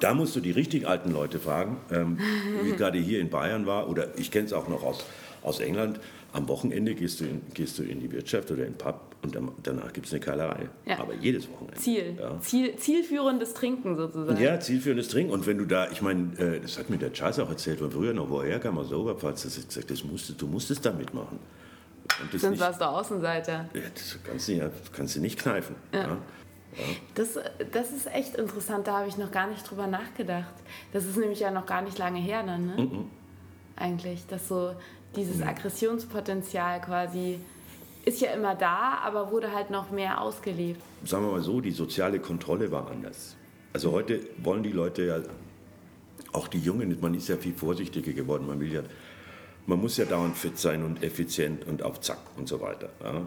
da musst du die richtig alten Leute fragen, ähm, wie gerade hier in Bayern war, oder ich kenne es auch noch aus, aus England. Am Wochenende gehst du in, gehst du in die Wirtschaft oder in den Pub und dann, danach gibt es eine Keilerei. Ja. Aber jedes Wochenende. Ziel. Ja. Ziel. Zielführendes Trinken sozusagen. Ja, zielführendes Trinken. Und wenn du da, ich meine, äh, das hat mir der Charles auch erzählt von früher noch, wo er herkam aus Oberpfalz, das gesagt, das musstest, du musstest da mitmachen. Sonst warst du Außenseiter. Ja, das kannst du, ja, kannst du nicht kneifen. Ja. ja. Das, das ist echt interessant, da habe ich noch gar nicht drüber nachgedacht. Das ist nämlich ja noch gar nicht lange her dann, ne? Mhm. Eigentlich, dass so dieses mhm. Aggressionspotenzial quasi ist ja immer da, aber wurde halt noch mehr ausgelebt. Sagen wir mal so, die soziale Kontrolle war anders. Also heute wollen die Leute ja, auch die Jungen, man ist ja viel vorsichtiger geworden. Man will ja, man muss ja dauernd fit sein und effizient und auf Zack und so weiter. Ja.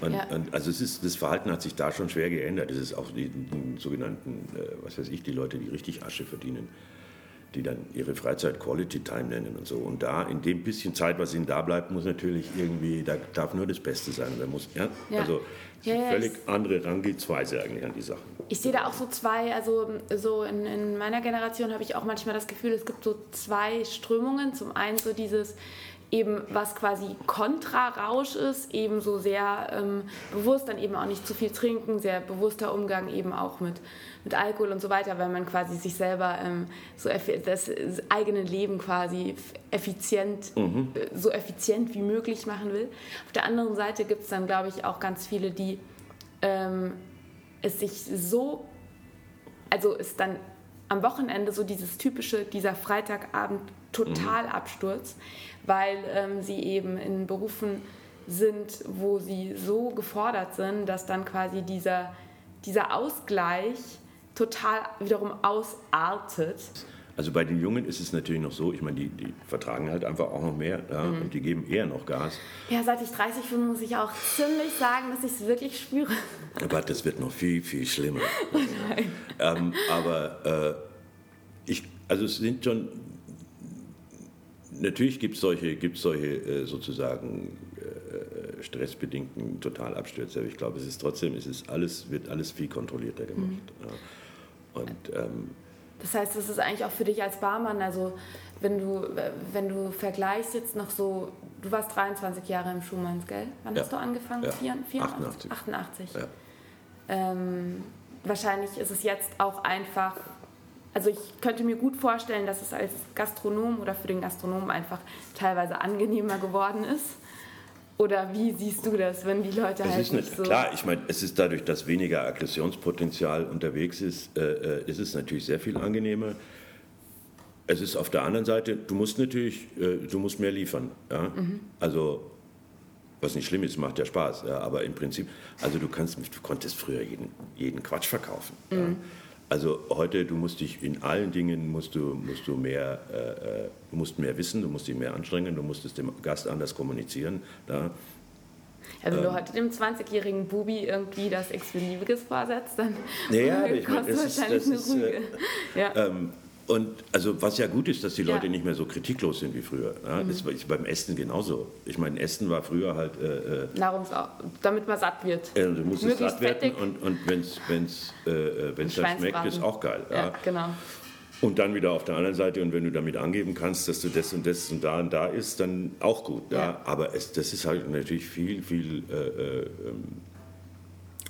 Und, ja. und also ist, das Verhalten hat sich da schon schwer geändert. Es ist auch die, die sogenannten, äh, was weiß ich, die Leute, die richtig Asche verdienen die dann ihre Freizeit Quality Time nennen und so. Und da, in dem bisschen Zeit, was ihnen da bleibt, muss natürlich irgendwie, da darf nur das Beste sein. Da muss, ja, ja. Also ja, ja, völlig andere Rangehensweise eigentlich an die Sachen. Ich sehe da auch so zwei, also so in, in meiner Generation habe ich auch manchmal das Gefühl, es gibt so zwei Strömungen. Zum einen so dieses, eben was quasi Kontrarausch ist, eben so sehr ähm, bewusst, dann eben auch nicht zu viel trinken, sehr bewusster Umgang eben auch mit, mit Alkohol und so weiter, weil man quasi sich selber ähm, so das eigene Leben quasi effizient, mhm. Äh, so effizient wie möglich machen will. Auf der anderen Seite gibt es dann, glaube ich, auch ganz viele, die ähm, es sich so, also es dann am Wochenende so dieses typische, dieser Freitagabend Totalabsturz, mhm. Weil ähm, sie eben in Berufen sind, wo sie so gefordert sind, dass dann quasi dieser, dieser Ausgleich total wiederum ausartet. Also bei den Jungen ist es natürlich noch so, ich meine, die, die vertragen halt einfach auch noch mehr ja, mhm. und die geben eher noch Gas. Ja, seit ich 30 bin, muss ich auch ziemlich sagen, dass ich es wirklich spüre. Aber das wird noch viel, viel schlimmer. Nein. Ähm, aber äh, ich, also es sind schon natürlich gibt es solche, gibt's solche äh, sozusagen äh, stressbedingten Totalabstürze, aber ich glaube, es ist trotzdem, es ist alles, wird alles viel kontrollierter gemacht. Mhm. Und, ähm, das heißt, das ist eigentlich auch für dich als Barmann, also wenn du, wenn du vergleichst jetzt noch so, du warst 23 Jahre im Schumanns, gell? Wann ja. hast du angefangen? Ja. 84? 88. 88. Ja. Ähm, wahrscheinlich ist es jetzt auch einfach also ich könnte mir gut vorstellen, dass es als Gastronom oder für den Gastronomen einfach teilweise angenehmer geworden ist. Oder wie siehst du das, wenn die Leute es halt ist nicht, nicht so... Klar, ich meine, es ist dadurch, dass weniger Aggressionspotenzial unterwegs ist, äh, äh, ist es natürlich sehr viel angenehmer. Es ist auf der anderen Seite, du musst natürlich, äh, du musst mehr liefern. Ja? Mhm. Also, was nicht schlimm ist, macht ja Spaß. Ja? Aber im Prinzip, also du kannst, du konntest früher jeden, jeden Quatsch verkaufen. Ja? Also heute, du musst dich in allen Dingen musst du, musst du mehr, äh, äh, du musst mehr wissen, du musst dich mehr anstrengen, du musst es dem Gast anders kommunizieren. Ja? Also wenn du heute dem 20-jährigen Bubi irgendwie das X-Beliebiges vorsetzt, dann Naja, ich meine, kostet das ist, wahrscheinlich das eine ist, Rüge. äh, ja. ähm, und also was ja gut ist, dass die Leute Ja. nicht mehr so kritiklos sind wie früher. Ja? Das war ist beim Essen genauso. Ich meine, Essen war früher halt, äh, äh, Nahrungs damit man satt wird. äh, du musst es Möglichst satt werden und, und wenn es wenn's, äh, äh, wenn's dann schmeckt, ist auch geil. Ja? Ja, genau. Und dann wieder auf der anderen Seite, und wenn du damit angeben kannst, dass du das und das und da und da isst, dann auch gut. Ja? Ja. Aber es, das ist halt natürlich viel, viel, äh, äh, ähm,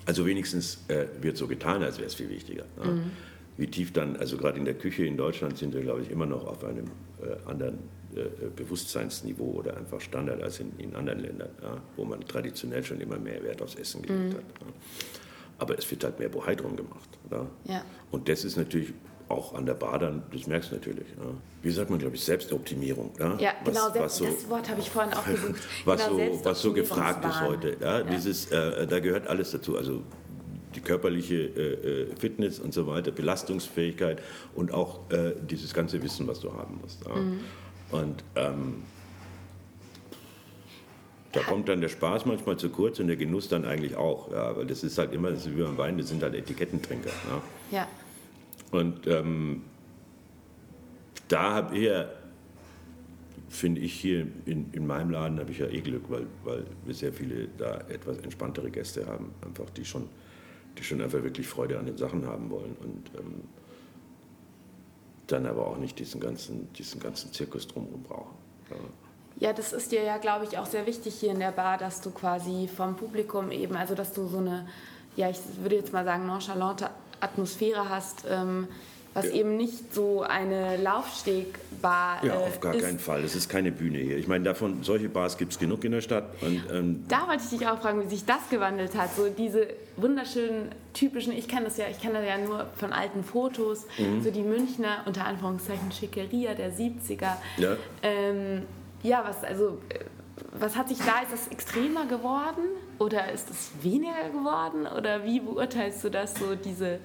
also wenigstens äh, wird so getan, als wäre es viel wichtiger. Ja? Mhm. Wie tief dann, also gerade in der Küche in Deutschland sind wir, glaube ich, immer noch auf einem äh, anderen äh, Bewusstseinsniveau oder einfach Standard als in, in anderen Ländern, ja? wo man traditionell schon immer mehr Wert aufs Essen gelegt Mhm. hat. Ja? Aber es wird halt mehr Bohai drum gemacht. Ja? Und das ist natürlich auch an der Bar dann, das merkst du natürlich. Ja. Wie sagt man, glaube ich, Selbstoptimierung. Ja, Ja, genau, selbst, was so, das Wort habe ich vorhin auch gesucht. was, genau, so, was so gefragt ist heute. Ja, Dieses, äh, da gehört alles dazu. Also körperliche äh, äh, Fitness und so weiter, Belastungsfähigkeit und auch äh, dieses ganze Wissen, was du haben musst. Ja. Mhm. Und ähm, da kommt dann der Spaß manchmal zu kurz und der Genuss dann eigentlich auch. Ja, weil das ist halt immer, das ist wie beim Wein, das sind halt Etikettentrinker. Ja. Ja. Und ähm, da habe ich ja, finde ich hier in, in meinem Laden, habe ich ja eh Glück, weil, weil wir sehr viele da etwas entspanntere Gäste haben, einfach die schon, die schon einfach wirklich Freude an den Sachen haben wollen und ähm, dann aber auch nicht diesen ganzen, diesen ganzen Zirkus drumherum brauchen. Ja. Ja, das ist dir ja, glaube ich, auch sehr wichtig hier in der Bar, dass du quasi vom Publikum eben, also dass du so eine, ja, ich würde jetzt mal sagen, nonchalante Atmosphäre hast, ähm, was Ja. eben nicht so eine Laufstegbar Ja, äh, auf gar ist. keinen Fall. Es ist keine Bühne hier. Ich meine, davon, solche Bars gibt es genug in der Stadt. Und, ähm, Da wollte ich dich auch fragen, wie sich das gewandelt hat. So diese wunderschönen, typischen, ich kenne das ja, ich kenne das ja nur von alten Fotos, Mhm. so die Münchner, unter Anführungszeichen, Schickeria der 70er. Ja. Ähm, ja, was, also, äh, was hat sich da, ist das extremer geworden oder ist es weniger geworden oder wie beurteilst du das so, diese,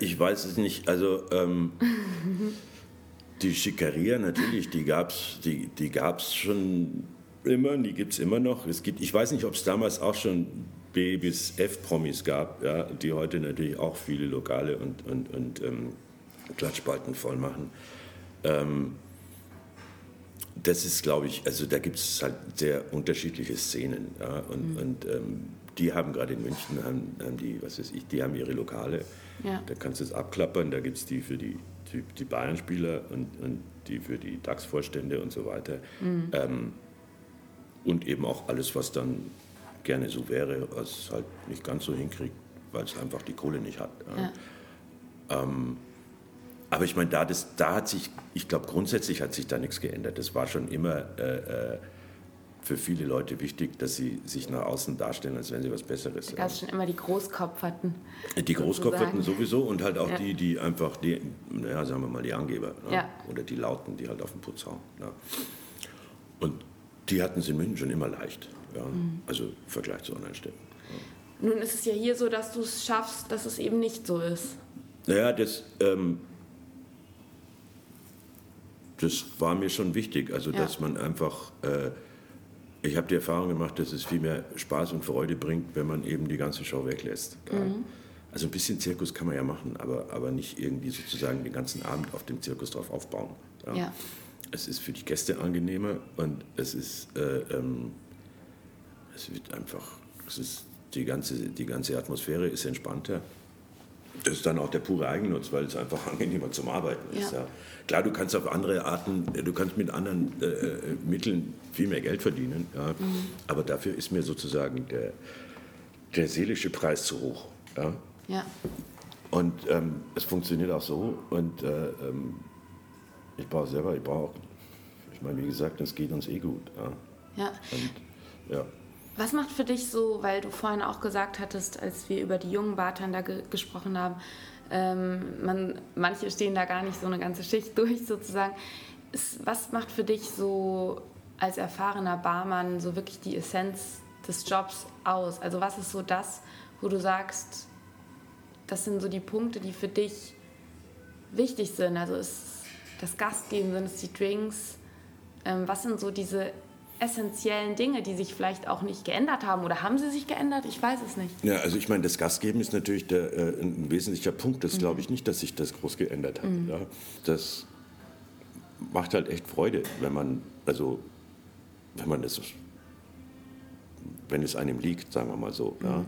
ich weiß es nicht. Also ähm, die Schickeria natürlich, die gab es die, die gab's schon immer, die gibt es immer noch. Es gibt, ich weiß nicht, ob es damals auch schon B bis F-Promis gab, ja, die heute natürlich auch viele Lokale und, und, und ähm, Klatschspalten voll machen. Ähm, das ist, glaube ich, also da gibt es halt sehr unterschiedliche Szenen. Ja, und und ähm, die haben gerade in München, haben, haben die, was weiß ich, die haben ihre Lokale. Ja. Da kannst du es abklappern, da gibt es die für die, die, die Bayern-Spieler und, und die für die DAX-Vorstände und so weiter. Ähm, und eben auch alles, was dann gerne so wäre, was halt nicht ganz so hinkriegt, weil es einfach die Kohle nicht hat. Ja. Ähm, aber ich meine, da, das, da hat sich, ich glaube, grundsätzlich hat sich da nichts geändert. Das war schon immer äh, äh, für viele Leute wichtig, dass sie sich nach außen darstellen, als wären sie was Besseres. da gab es schon immer die Großkopferten. Die Großkopferten sowieso und halt auch Ja. die, die einfach, die, naja, sagen wir mal, die Angeber. Ne? Ja. Oder die Lauten, die halt auf den Putz hauen. Ne? Und die hatten es in München schon immer leicht. Ja? Mhm. Also im Vergleich zu anderen Städten. Nun ist es ja hier so, dass du es schaffst, dass es eben nicht so ist. Naja, das, ähm, das war mir schon wichtig. Also, dass man einfach, äh, ich habe die Erfahrung gemacht, dass es viel mehr Spaß und Freude bringt, wenn man eben die ganze Show weglässt. Ja. Mhm. Also ein bisschen Zirkus kann man ja machen, aber, aber nicht irgendwie sozusagen den ganzen Abend auf dem Zirkus drauf aufbauen. Ja. Es ist für die Gäste angenehmer und es ist, äh, ähm, es wird einfach, es ist die ganze, die ganze Atmosphäre ist entspannter. Das ist dann auch der pure Eigennutz, weil es einfach angenehmer zum Arbeiten ist. Ja. Ja. Klar, du kannst auf andere Arten, du kannst mit anderen äh, äh, Mitteln viel mehr Geld verdienen, ja. aber dafür ist mir sozusagen der, der seelische Preis zu hoch. Ja. Ja. Und ähm, es funktioniert auch so. Und äh, ähm, ich brauche selber, ich brauche auch, ich meine, wie gesagt, es geht uns eh gut. Ja. Ja. Und, ja. Was macht für dich so, weil du vorhin auch gesagt hattest, als wir über die jungen Bartender ge gesprochen haben, ähm, man, manche stehen da gar nicht so eine ganze Schicht durch sozusagen. Was macht für dich so als erfahrener Barmann so wirklich die Essenz des Jobs aus? Also was ist so das, wo du sagst, das sind so die Punkte, die für dich wichtig sind? Also ist das Gastgeben, sind es die Drinks? Ähm, was sind so diese essentiellen Dinge, die sich vielleicht auch nicht geändert haben oder haben sie sich geändert? Ich weiß es nicht. Ja, also ich meine, das Gastgeben ist natürlich der, äh, ein wesentlicher Punkt. Das mhm. glaube ich nicht, dass sich das groß geändert hat. Mhm. Ja. Das macht halt echt Freude, wenn man, also wenn man das, wenn es einem liegt, sagen wir mal so. Mhm. Ja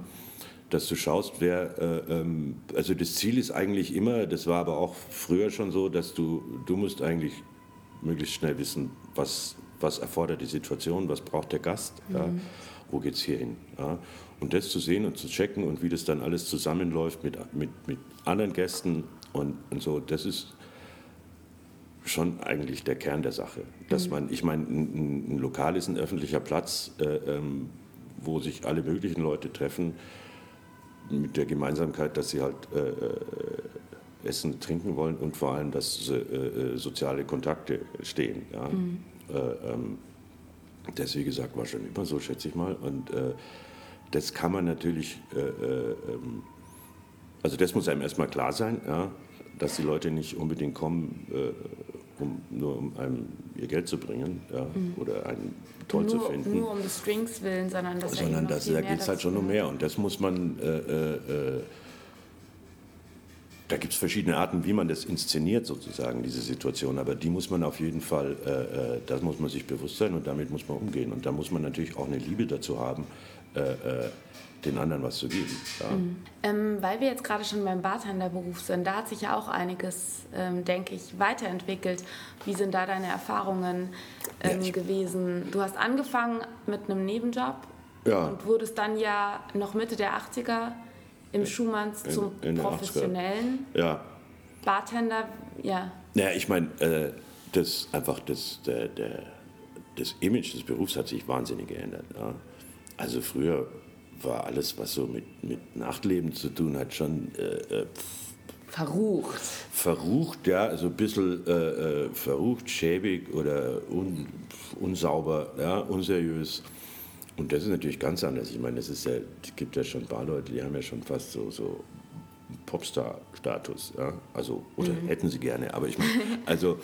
dass du schaust, wer, äh, ähm, also das Ziel ist eigentlich immer, das war aber auch früher schon so, dass du, du musst eigentlich möglichst schnell wissen, was was erfordert die Situation, was braucht der Gast, mhm. ja, wo geht es hier hin. Ja. Und das zu sehen und zu checken und wie das dann alles zusammenläuft mit, mit, mit anderen Gästen und, und so, das ist schon eigentlich der Kern der Sache. Dass mhm. man, ich meine, ein, ein, Lokal ist ein öffentlicher Platz, äh, ähm, wo sich alle möglichen Leute treffen, mit der Gemeinsamkeit, dass sie halt äh, äh essen, trinken wollen und vor allem, dass äh, äh soziale Kontakte stehen. Ja. Mhm. Äh, ähm, das, wie gesagt, war schon immer so, schätze ich mal. Und äh, das kann man natürlich, äh, ähm, also das muss einem erstmal klar sein, ja, dass die Leute nicht unbedingt kommen, um, nur um einem ihr Geld zu bringen ja, mhm. oder einen toll nur, zu finden. Nur um des Drinks willen, sondern dass sondern das, da geht es halt schon um mehr. Und das muss man äh, äh, da gibt es verschiedene Arten, wie man das inszeniert, sozusagen, diese Situation. Aber die muss man auf jeden Fall, äh, äh, das muss man sich bewusst sein und damit muss man umgehen. Und da muss man natürlich auch eine Liebe dazu haben, äh, äh den anderen was zu geben. Ja. Mhm. Ähm, weil wir jetzt gerade schon beim Bartenderberuf sind, da hat sich ja auch einiges, ähm, denke ich, weiterentwickelt. Wie sind da deine Erfahrungen ähm, ja, gewesen? Du hast angefangen mit einem Nebenjob ja. und wurdest dann ja noch Mitte der 80er im Schumanns zum in, in professionellen ja. Bartender, ja. Naja, ich meine, äh, das einfach das, der, der, das Image des Berufs hat sich wahnsinnig geändert. Ja. Also früher war alles, was so mit, mit Nachtleben zu tun hat, schon äh, äh verrucht. Verrucht, ja, also ein bisschen äh, äh, verrucht, schäbig oder un, unsauber, ja, unseriös. Und das ist natürlich ganz anders. Ich meine, es ja, gibt ja schon ein paar Leute, die haben ja schon fast so, so Popstar-Status. Ja? Also, oder mhm. hätten sie gerne. Aber ich meine, also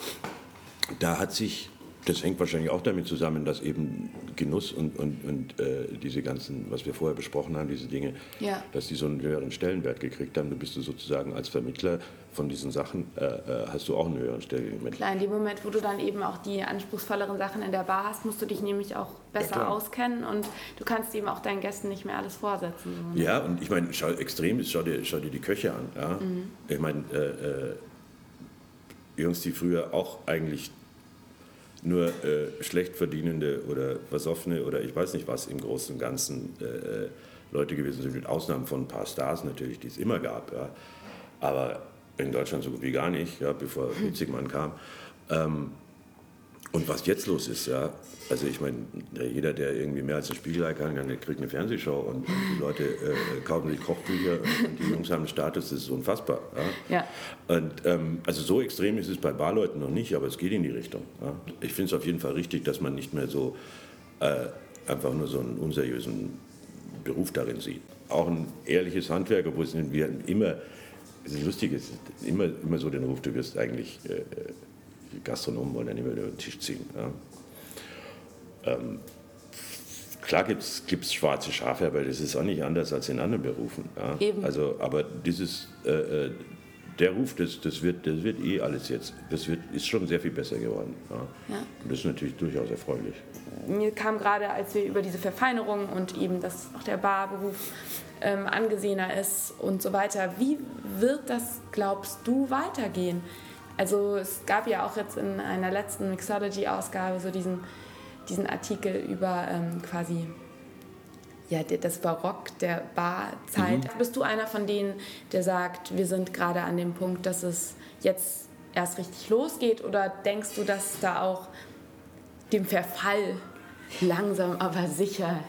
da hat sich das hängt wahrscheinlich auch damit zusammen, dass eben Genuss und, und, und äh, diese ganzen, was wir vorher besprochen haben, diese Dinge, ja. dass die so einen höheren Stellenwert gekriegt haben. Du bist du sozusagen als Vermittler von diesen Sachen, äh, äh, hast du auch einen höheren Stellenwert. Klar, in dem Moment, wo du dann eben auch die anspruchsvolleren Sachen in der Bar hast, musst du dich nämlich auch besser ja, auskennen und du kannst eben auch deinen Gästen nicht mehr alles vorsetzen. So, ne? Ja, und ich meine, schau, extrem ist, schau dir, schau dir die Köche an. Ja? Mhm. Ich meine, äh, äh, Jungs, die früher auch eigentlich nur äh, schlecht verdienende oder besoffene oder ich weiß nicht was im Großen und Ganzen äh, äh, Leute gewesen sind, mit Ausnahmen von ein paar Stars natürlich, die es immer gab. Ja. Aber in Deutschland so gut wie gar nicht, ja, bevor Witzigmann kam. Ähm, und was jetzt los ist, ja, also ich meine, jeder, der irgendwie mehr als ein Spiegelei kann, der kriegt eine Fernsehshow und, die Leute äh, kaufen sich Kochbücher und die Jungs haben einen Status, das ist unfassbar. Ja? ja. Und, ähm, also so extrem ist es bei Barleuten noch nicht, aber es geht in die Richtung. Ja? Ich finde es auf jeden Fall richtig, dass man nicht mehr so äh, einfach nur so einen unseriösen Beruf darin sieht. Auch ein ehrliches Handwerk, obwohl es immer, es ist lustig, es ist immer, immer so den Ruf, du wirst eigentlich... Äh, Gastronomen wollen ja nicht mehr über den Tisch ziehen. Ja. Ähm, klar gibt es schwarze Schafe, aber das ist auch nicht anders als in anderen Berufen. Ja. Eben. Also, aber dieses, äh, äh, der Ruf, das, das, wird, das wird eh alles jetzt, das wird, ist schon sehr viel besser geworden. Ja. ja. Und das ist natürlich durchaus erfreulich. Mir kam gerade, als wir über diese Verfeinerung und eben, dass auch der Barberuf ähm, angesehener ist und so weiter, wie wird das, glaubst du, weitergehen? Also es gab ja auch jetzt in einer letzten Mixology-Ausgabe so diesen, diesen Artikel über ähm, quasi ja, das Barock der Barzeit. Mhm. Bist du einer von denen, der sagt, wir sind gerade an dem Punkt, dass es jetzt erst richtig losgeht? Oder denkst du, dass da auch dem Verfall langsam aber sicher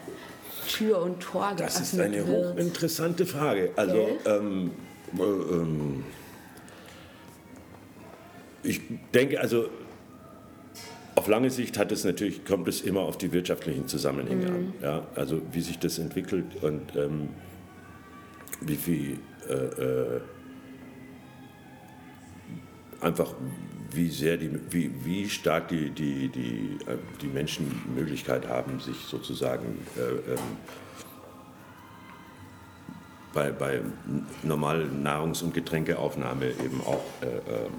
Tür und Tor geöffnet Das ist eine wird. hochinteressante Frage. Also, Gell? ähm, äh, ähm, ich denke, also auf lange Sicht hat es natürlich, kommt es immer auf die wirtschaftlichen Zusammenhänge an. Ja? Also wie sich das entwickelt und ähm, wie viel äh, äh, einfach wie sehr die, wie, wie stark die, die, die, äh, die Menschen die Möglichkeit haben, sich sozusagen äh, ähm, bei, bei normalen Nahrungs- und Getränkeaufnahme eben auch äh, ähm,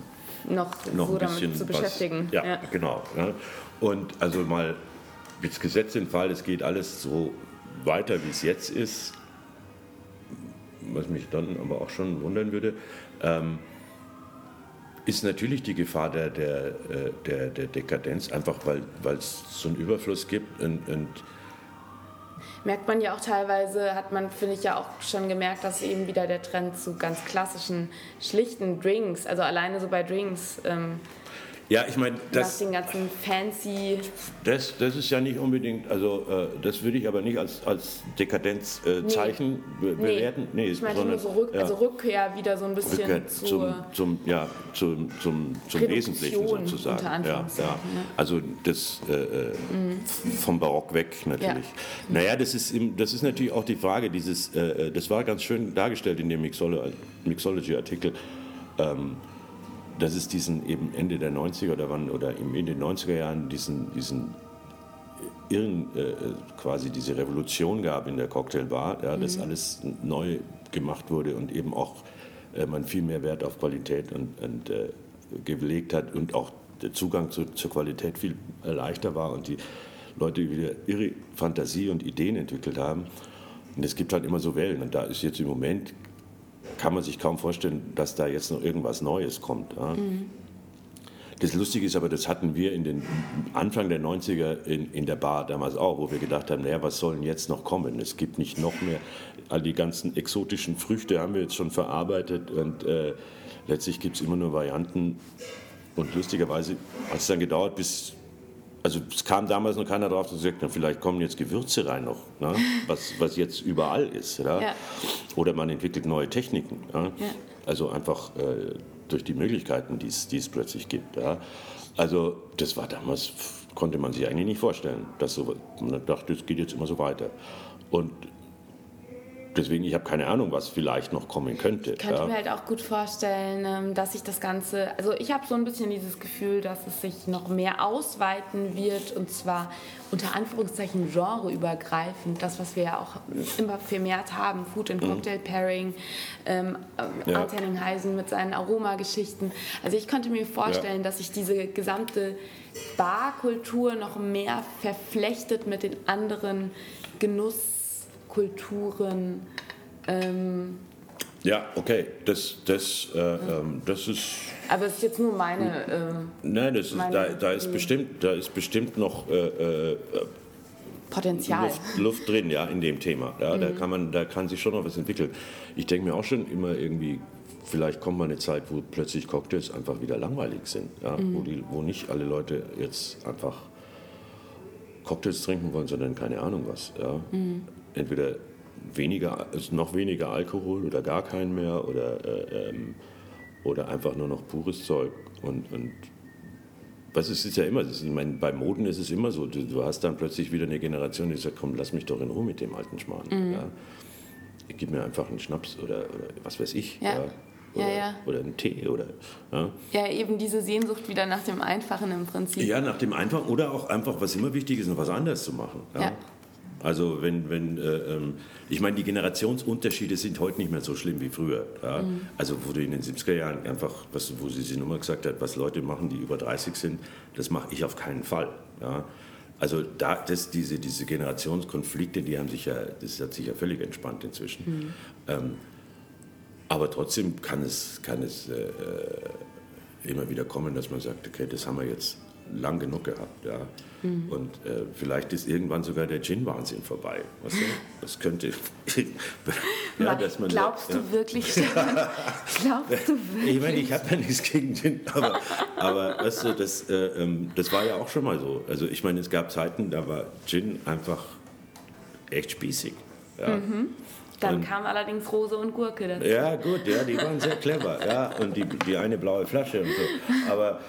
noch, noch so ein damit bisschen zu was- beschäftigen. Ja, genau. Ja. Und also mal jetzt gesetzt den Fall, es geht alles so weiter, wie es jetzt ist, was mich dann aber auch schon wundern würde, ähm, ist natürlich die Gefahr der, der, äh, der, der Dekadenz, einfach weil weil es so einen Überfluss gibt und, und Merkt man ja auch teilweise, hat man, finde ich, ja auch schon gemerkt, dass eben wieder der Trend zu ganz klassischen, schlichten Drinks, also alleine so bei Drinks, ähm, ja, ich meine, nach das, den ganzen fancy, Das, das ist ja nicht unbedingt, also äh, das würde ich aber nicht als, als Dekadenzeichen äh, Zeichen be nee, bewerten. Nee, ich meine nur so Rück, ja, also Rückkehr wieder so ein bisschen Rückkehr zu, zum, zum, ja, zum, zum, zum Reduktion, Wesentlichen sozusagen. unter Ja, ja. ne? Also das äh, äh, vom Barock weg natürlich. Naja, das ist, im- das ist natürlich auch die Frage, dieses, äh, äh, das war ganz schön dargestellt in dem Mixolo- Mixology-Artikel. Ähm, dass es diesen eben Ende der 90er oder wann oder in den 90er Jahren diesen, diesen irren äh, quasi diese Revolution gab in der Cocktailbar, ja, dass alles neu gemacht wurde und eben auch äh, man viel mehr Wert auf Qualität und, und äh, gelegt hat und auch der Zugang zu, zur Qualität viel äh, leichter war und die Leute wieder ihre Fantasie und Ideen entwickelt haben. Und es gibt halt immer so Wellen und da ist jetzt im Moment kann man sich kaum vorstellen, dass da jetzt noch irgendwas Neues kommt. Ja. Das Lustige ist aber, das hatten wir in den Anfang der 90er in, in der Bar damals auch, wo wir gedacht haben, naja, was soll denn jetzt noch kommen? Es gibt nicht noch mehr, all die ganzen exotischen Früchte haben wir jetzt schon verarbeitet und äh, letztlich gibt es immer nur Varianten. Und lustigerweise hat es dann gedauert, bis, also es kam damals noch keiner drauf und gesagt, na, vielleicht kommen jetzt Gewürze rein noch, ne? was, was jetzt überall ist. Ja? Ja. Oder man entwickelt neue Techniken. Ja? Ja. Also einfach äh, durch die Möglichkeiten, die es die es plötzlich gibt. Ja? Also das war damals, konnte man sich eigentlich nicht vorstellen. Dass so, man dachte, es geht jetzt immer so weiter. Und deswegen, ich habe keine Ahnung, was vielleicht noch kommen könnte. Ich könnte ja? mir halt auch gut vorstellen, ähm, dass sich das Ganze, also ich habe so ein bisschen dieses Gefühl, dass es sich noch mehr ausweiten wird und zwar unter Anführungszeichen genreübergreifend. Das, was wir ja auch immer vermehrt haben, Food and Cocktail Pairing, ähm, Mhm. Ja. Art Henninghausen mit seinen Aromageschichten. Also ich könnte mir vorstellen, dass sich diese gesamte Barkultur noch mehr verflechtet mit den anderen Genusskulturen. Ähm, ja, okay, das, das, äh, ähm, das ist Aber es ist jetzt nur meine. ähm, Nein, das ist, Meine da, da, ist bestimmt, da ist bestimmt noch äh, äh, Potenzial. Luft, Luft drin, ja, in dem Thema. Ja, da, kann man, da kann sich schon noch was entwickeln. Ich denke mir auch schon immer irgendwie, vielleicht kommt mal eine Zeit, wo plötzlich Cocktails einfach wieder langweilig sind. Ja, wo, die, wo nicht alle Leute jetzt einfach Cocktails trinken wollen, sondern keine Ahnung was. Ja. Entweder weniger, also noch weniger Alkohol oder gar keinen mehr oder, äh, ähm, oder einfach nur noch pures Zeug. Und, und was es ist ja immer, ist, ich meine, bei Moden ist es immer so, du, du hast dann plötzlich wieder eine Generation, die sagt, komm, lass mich doch in Ruhe mit dem alten Schmarrn. Ja. Gib mir einfach einen Schnaps oder, oder was weiß ich. Ja. Oder, Ja, ja. oder einen Tee oder. Ja. Ja, eben diese Sehnsucht wieder nach dem Einfachen im Prinzip. Ja, nach dem Einfachen oder auch einfach, was immer wichtig ist, noch was anderes zu machen. Ja? Also wenn, wenn äh, ähm, ich meine, die Generationsunterschiede sind heute nicht mehr so schlimm wie früher. Ja? Also wo du in den 70er Jahren einfach, was, wo sie sie Nummer gesagt hat, was Leute machen, die über 30 sind, das mache ich auf keinen Fall. Ja? Also da, das, diese, diese Generationskonflikte, die haben sich ja, das hat sich ja völlig entspannt inzwischen. Ähm, aber trotzdem kann es, kann es äh, immer wieder kommen, dass man sagt, okay, das haben wir jetzt lang genug gehabt. Ja. Und äh, vielleicht ist irgendwann sogar der Gin-Wahnsinn vorbei. Weißt du? Das könnte. ja, dass man Glaubst ja, du wirklich, Stefan? Glaubst du wirklich? Ich meine, ich habe ja nichts gegen Gin, aber, aber weißt du, das, äh, ähm, das war ja auch schon mal so. Also ich meine, es gab Zeiten, da war Gin einfach echt spießig. Ja. Mhm. Dann und, kam allerdings Rose und Gurke dazu. Ja, gut, ja, die waren sehr clever. ja, und die, die eine blaue Flasche und so. Aber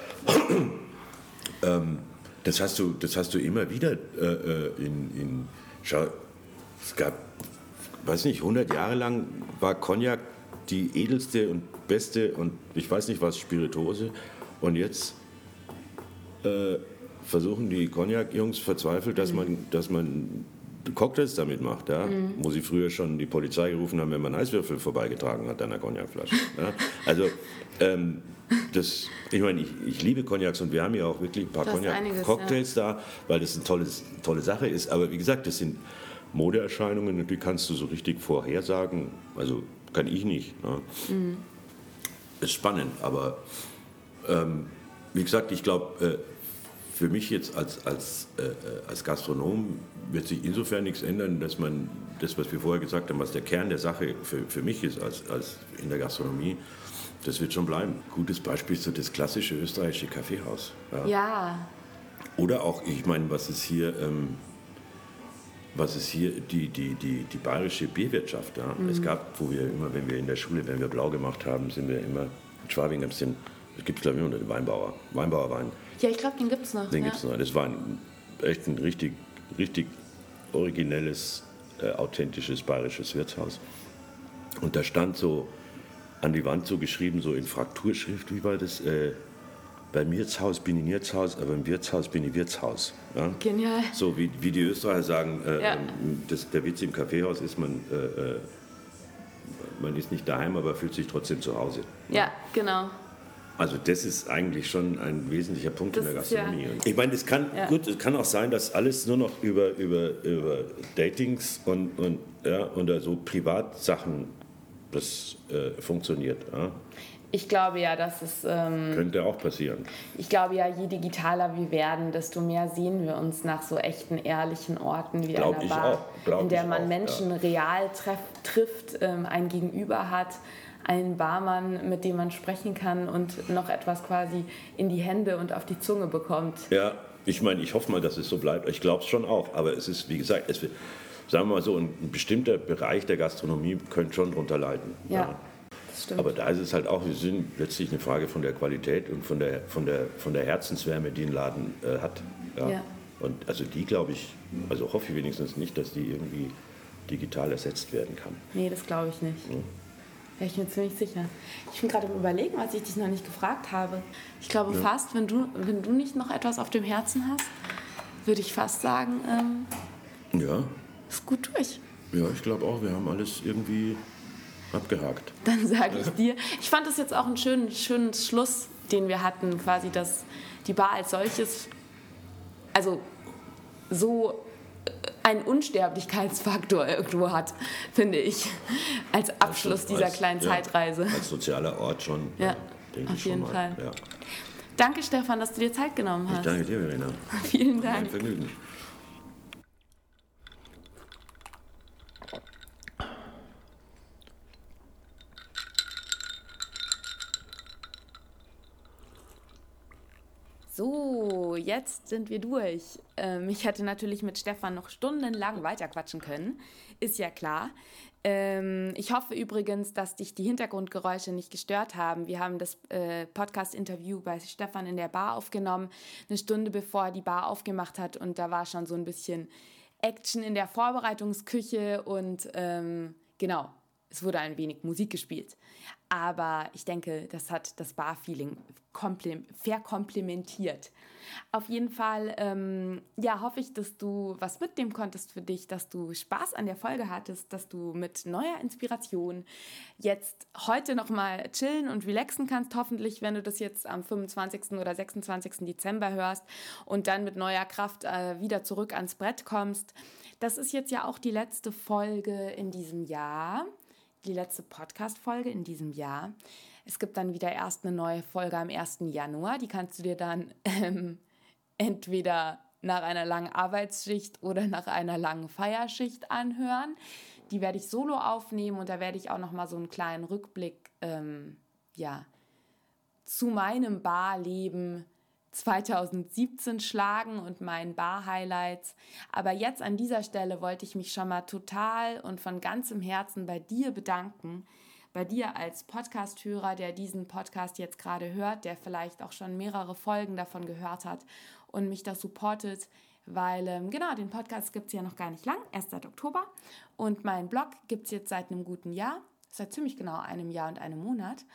ähm, das, hast du, das hast du immer wieder äh, äh in, in. Schau, es gab, weiß nicht, 100 Jahre lang war Cognac die edelste und beste und ich weiß nicht was, Spirituose. Und jetzt äh, versuchen die Cognac-Jungs verzweifelt, dass, mhm. man, dass man Cocktails damit macht, ja? Mhm. wo sie früher schon die Polizei gerufen haben, wenn man Eiswürfel vorbeigetragen hat an der Cognacflasche. ja? Also, ähm, das, ich meine, ich, ich, liebe Cognacs und wir haben ja auch wirklich ein paar Cognac-Cocktails ja. da, weil das eine tolle, tolle Sache ist. Aber wie gesagt, das sind Modeerscheinungen und die kannst du so richtig vorhersagen. Also kann ich nicht. Ne? Mhm. Ist spannend, aber ähm, wie gesagt, ich glaube, äh, für mich jetzt als, als, äh, als Gastronom wird sich insofern nichts ändern, dass man das, was wir vorher gesagt haben, was der Kern der Sache für, für mich ist als, als in der Gastronomie, das wird schon bleiben. Gutes Beispiel ist so das klassische österreichische Kaffeehaus. Ja. ja. Oder auch, ich meine, was ist hier, ähm, was ist hier die, die, die, die bayerische Bierwirtschaft. Ja? Mhm. Es gab, wo wir immer, wenn wir in der Schule, wenn wir blau gemacht haben, sind wir immer, in Schwabing gab es den, das gibt es glaube ich nur den Weinbauer, Weinbauerwein. Ja, ich glaube, den gibt es noch. Den ja. gibt es noch. Das war ein, echt ein richtig, richtig originelles, äh, authentisches bayerisches Wirtshaus. Und da stand so an die Wand so geschrieben, so in Frakturschrift, wie war das? Äh, beim Wirtshaus bin ich Wirtshaus, aber im Wirtshaus bin ich Wirtshaus. Ja? Genial. So wie, wie die Österreicher sagen, äh, ja. Ähm, das, der Witz im Kaffeehaus ist, man, äh, äh, man ist nicht daheim, aber fühlt sich trotzdem zu Hause. Ja, genau. Also das ist eigentlich schon ein wesentlicher Punkt das in der Gastronomie. Ja. Ich meine, es kann, ja. gut, es kann auch sein, dass alles nur noch über, über, über Datings und, und, ja, und so Privatsachen das äh, funktioniert. Ja. Ich glaube ja, dass es. Ähm, Könnte auch passieren. Ich glaube ja, je digitaler wir werden, desto mehr sehen wir uns nach so echten, ehrlichen Orten wie Glaub einer Bar, in der man auch, Menschen ja. real treff, trifft, ähm, ein Gegenüber hat einen Barmann, mit dem man sprechen kann und noch etwas quasi in die Hände und auf die Zunge bekommt. Ja, ich meine, ich hoffe mal, dass es so bleibt. Ich glaube es schon auch, aber es ist, wie gesagt, es, sagen wir mal so, ein bestimmter Bereich der Gastronomie könnte schon darunter leiden. Ja. ja. Stimmt. Aber da ist es halt auch, wir sind letztlich eine Frage von der Qualität und von der, von der, von der Herzenswärme, die ein Laden äh, hat. Ja. ja. Und also die glaube ich, also hoffe ich wenigstens nicht, dass die irgendwie digital ersetzt werden kann. Nee, das glaube ich nicht. Ja. Wäre ich mir ziemlich sicher. Ich bin gerade im Überlegen, was ich dich noch nicht gefragt habe. Ich glaube ja. fast, wenn du, wenn du nicht noch etwas auf dem Herzen hast, würde ich fast sagen, ähm, ja. Ist gut durch. Ja, ich glaube auch, wir haben alles irgendwie abgehakt. Dann sage ich dir, ich fand das jetzt auch einen schönen, schönen Schluss, den wir hatten, quasi, dass die Bar als solches, also so einen Unsterblichkeitsfaktor irgendwo hat, finde ich, als Abschluss also, dieser kleinen ja, Zeitreise. Als sozialer Ort schon. Ja, denke auf ich jeden Fall. Ja. Danke, Stefan, dass du dir Zeit genommen hast. Ich danke dir, Verena. Vielen Dank. Ein Vergnügen. So, jetzt sind wir durch. Ähm, ich hätte natürlich mit Stefan noch stundenlang weiterquatschen können, ist ja klar. Ähm, ich hoffe übrigens, dass dich die Hintergrundgeräusche nicht gestört haben. Wir haben das äh, Podcast-Interview bei Stefan in der Bar aufgenommen, eine Stunde bevor er die Bar aufgemacht hat und da war schon so ein bisschen Action in der Vorbereitungsküche und ähm, genau, es wurde ein wenig Musik gespielt. Aber ich denke, das hat das Bar-Feeling verkomplementiert. Auf jeden Fall, ähm, ja, hoffe ich, dass du was mitnehmen konntest für dich, dass du Spaß an der Folge hattest, dass du mit neuer Inspiration jetzt heute nochmal chillen und relaxen kannst, hoffentlich, wenn du das jetzt am 25. oder 26. Dezember hörst und dann mit neuer Kraft äh, wieder zurück ans Brett kommst. Das ist jetzt ja auch die letzte Folge in diesem Jahr die letzte Podcast-Folge in diesem Jahr. Es gibt dann wieder erst eine neue Folge am 1. Januar. Die kannst du dir dann ähm, entweder nach einer langen Arbeitsschicht oder nach einer langen Feierschicht anhören. Die werde ich solo aufnehmen und da werde ich auch noch mal so einen kleinen Rückblick ähm, ja, zu meinem Barleben 2017 schlagen und meinen Bar-Highlights. Aber jetzt an dieser Stelle wollte ich mich schon mal total und von ganzem Herzen bei dir bedanken. Bei dir als Podcast-Hörer, der diesen Podcast jetzt gerade hört, der vielleicht auch schon mehrere Folgen davon gehört hat und mich da supportet, weil ähm, genau, den Podcast gibt es ja noch gar nicht lang, erst seit Oktober. Und meinen Blog gibt es jetzt seit einem guten Jahr, seit ziemlich genau einem Jahr und einem Monat.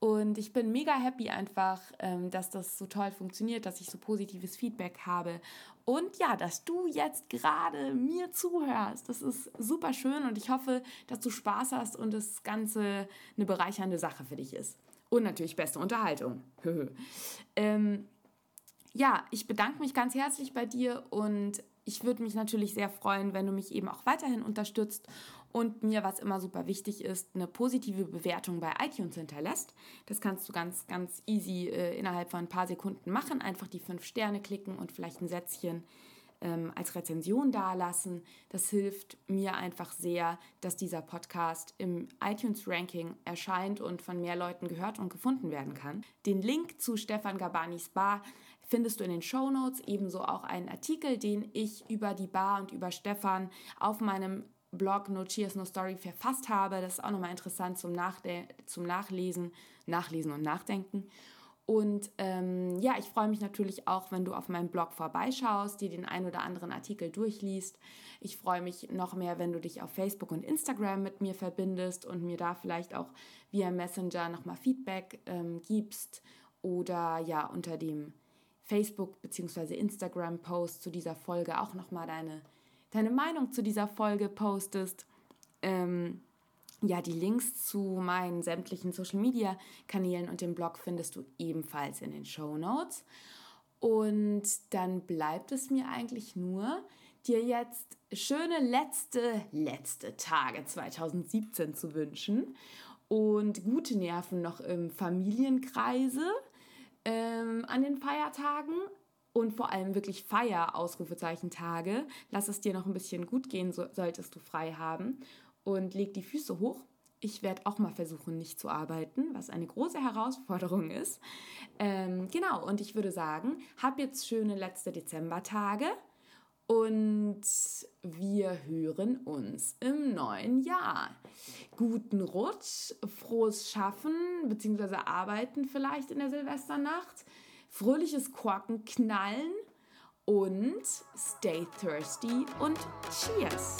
Und ich bin mega happy einfach, ähm, dass das so toll funktioniert, dass ich so positives Feedback habe. Und ja, dass du jetzt gerade mir zuhörst. Das ist super schön und ich hoffe, dass du Spaß hast und das Ganze eine bereichernde Sache für dich ist. Und natürlich beste Unterhaltung. ähm, ja, ich bedanke mich ganz herzlich bei dir und ich würde mich natürlich sehr freuen, wenn du mich eben auch weiterhin unterstützt und mir, was immer super wichtig ist, eine positive Bewertung bei iTunes hinterlässt. Das kannst du ganz, ganz easy äh, innerhalb von ein paar Sekunden machen. Einfach die fünf Sterne klicken und vielleicht ein Sätzchen ähm, als Rezension dalassen. Das hilft mir einfach sehr, dass dieser Podcast im iTunes-Ranking erscheint und von mehr Leuten gehört und gefunden werden kann. Den Link zu Stefan Gabanis Bar findest du in den Show Notes, ebenso auch einen Artikel, den ich über die Bar und über Stefan auf meinem Blog No Cheers No Story verfasst habe. Das ist auch nochmal interessant zum, Nachde zum Nachlesen, Nachlesen und Nachdenken. Und ähm, ja, ich freue mich natürlich auch, wenn du auf meinem Blog vorbeischaust, dir den ein oder anderen Artikel durchliest. Ich freue mich noch mehr, wenn du dich auf Facebook und Instagram mit mir verbindest und mir da vielleicht auch via Messenger nochmal Feedback ähm, gibst oder ja unter dem Facebook- bzw. Instagram-Post zu dieser Folge auch nochmal deine deine Meinung zu dieser Folge postest. Ähm, ja, die Links zu meinen sämtlichen Social Media Kanälen und dem Blog findest du ebenfalls in den Show Notes. Und dann bleibt es mir eigentlich nur, dir jetzt schöne letzte, letzte Tage 2017 zu wünschen und gute Nerven noch im Familienkreise ähm, an den Feiertagen und vor allem wirklich Feier, Ausrufezeichen Tage. Lass es dir noch ein bisschen gut gehen, so, solltest du frei haben. Und leg die Füße hoch. Ich werde auch mal versuchen, nicht zu arbeiten, was eine große Herausforderung ist. Ähm, genau, und ich würde sagen, hab jetzt schöne letzte Dezembertage und wir hören uns im neuen Jahr. Guten Rutsch, frohes Schaffen bzw. Arbeiten vielleicht in der Silvesternacht fröhliches Korken knallen und stay thirsty und cheers!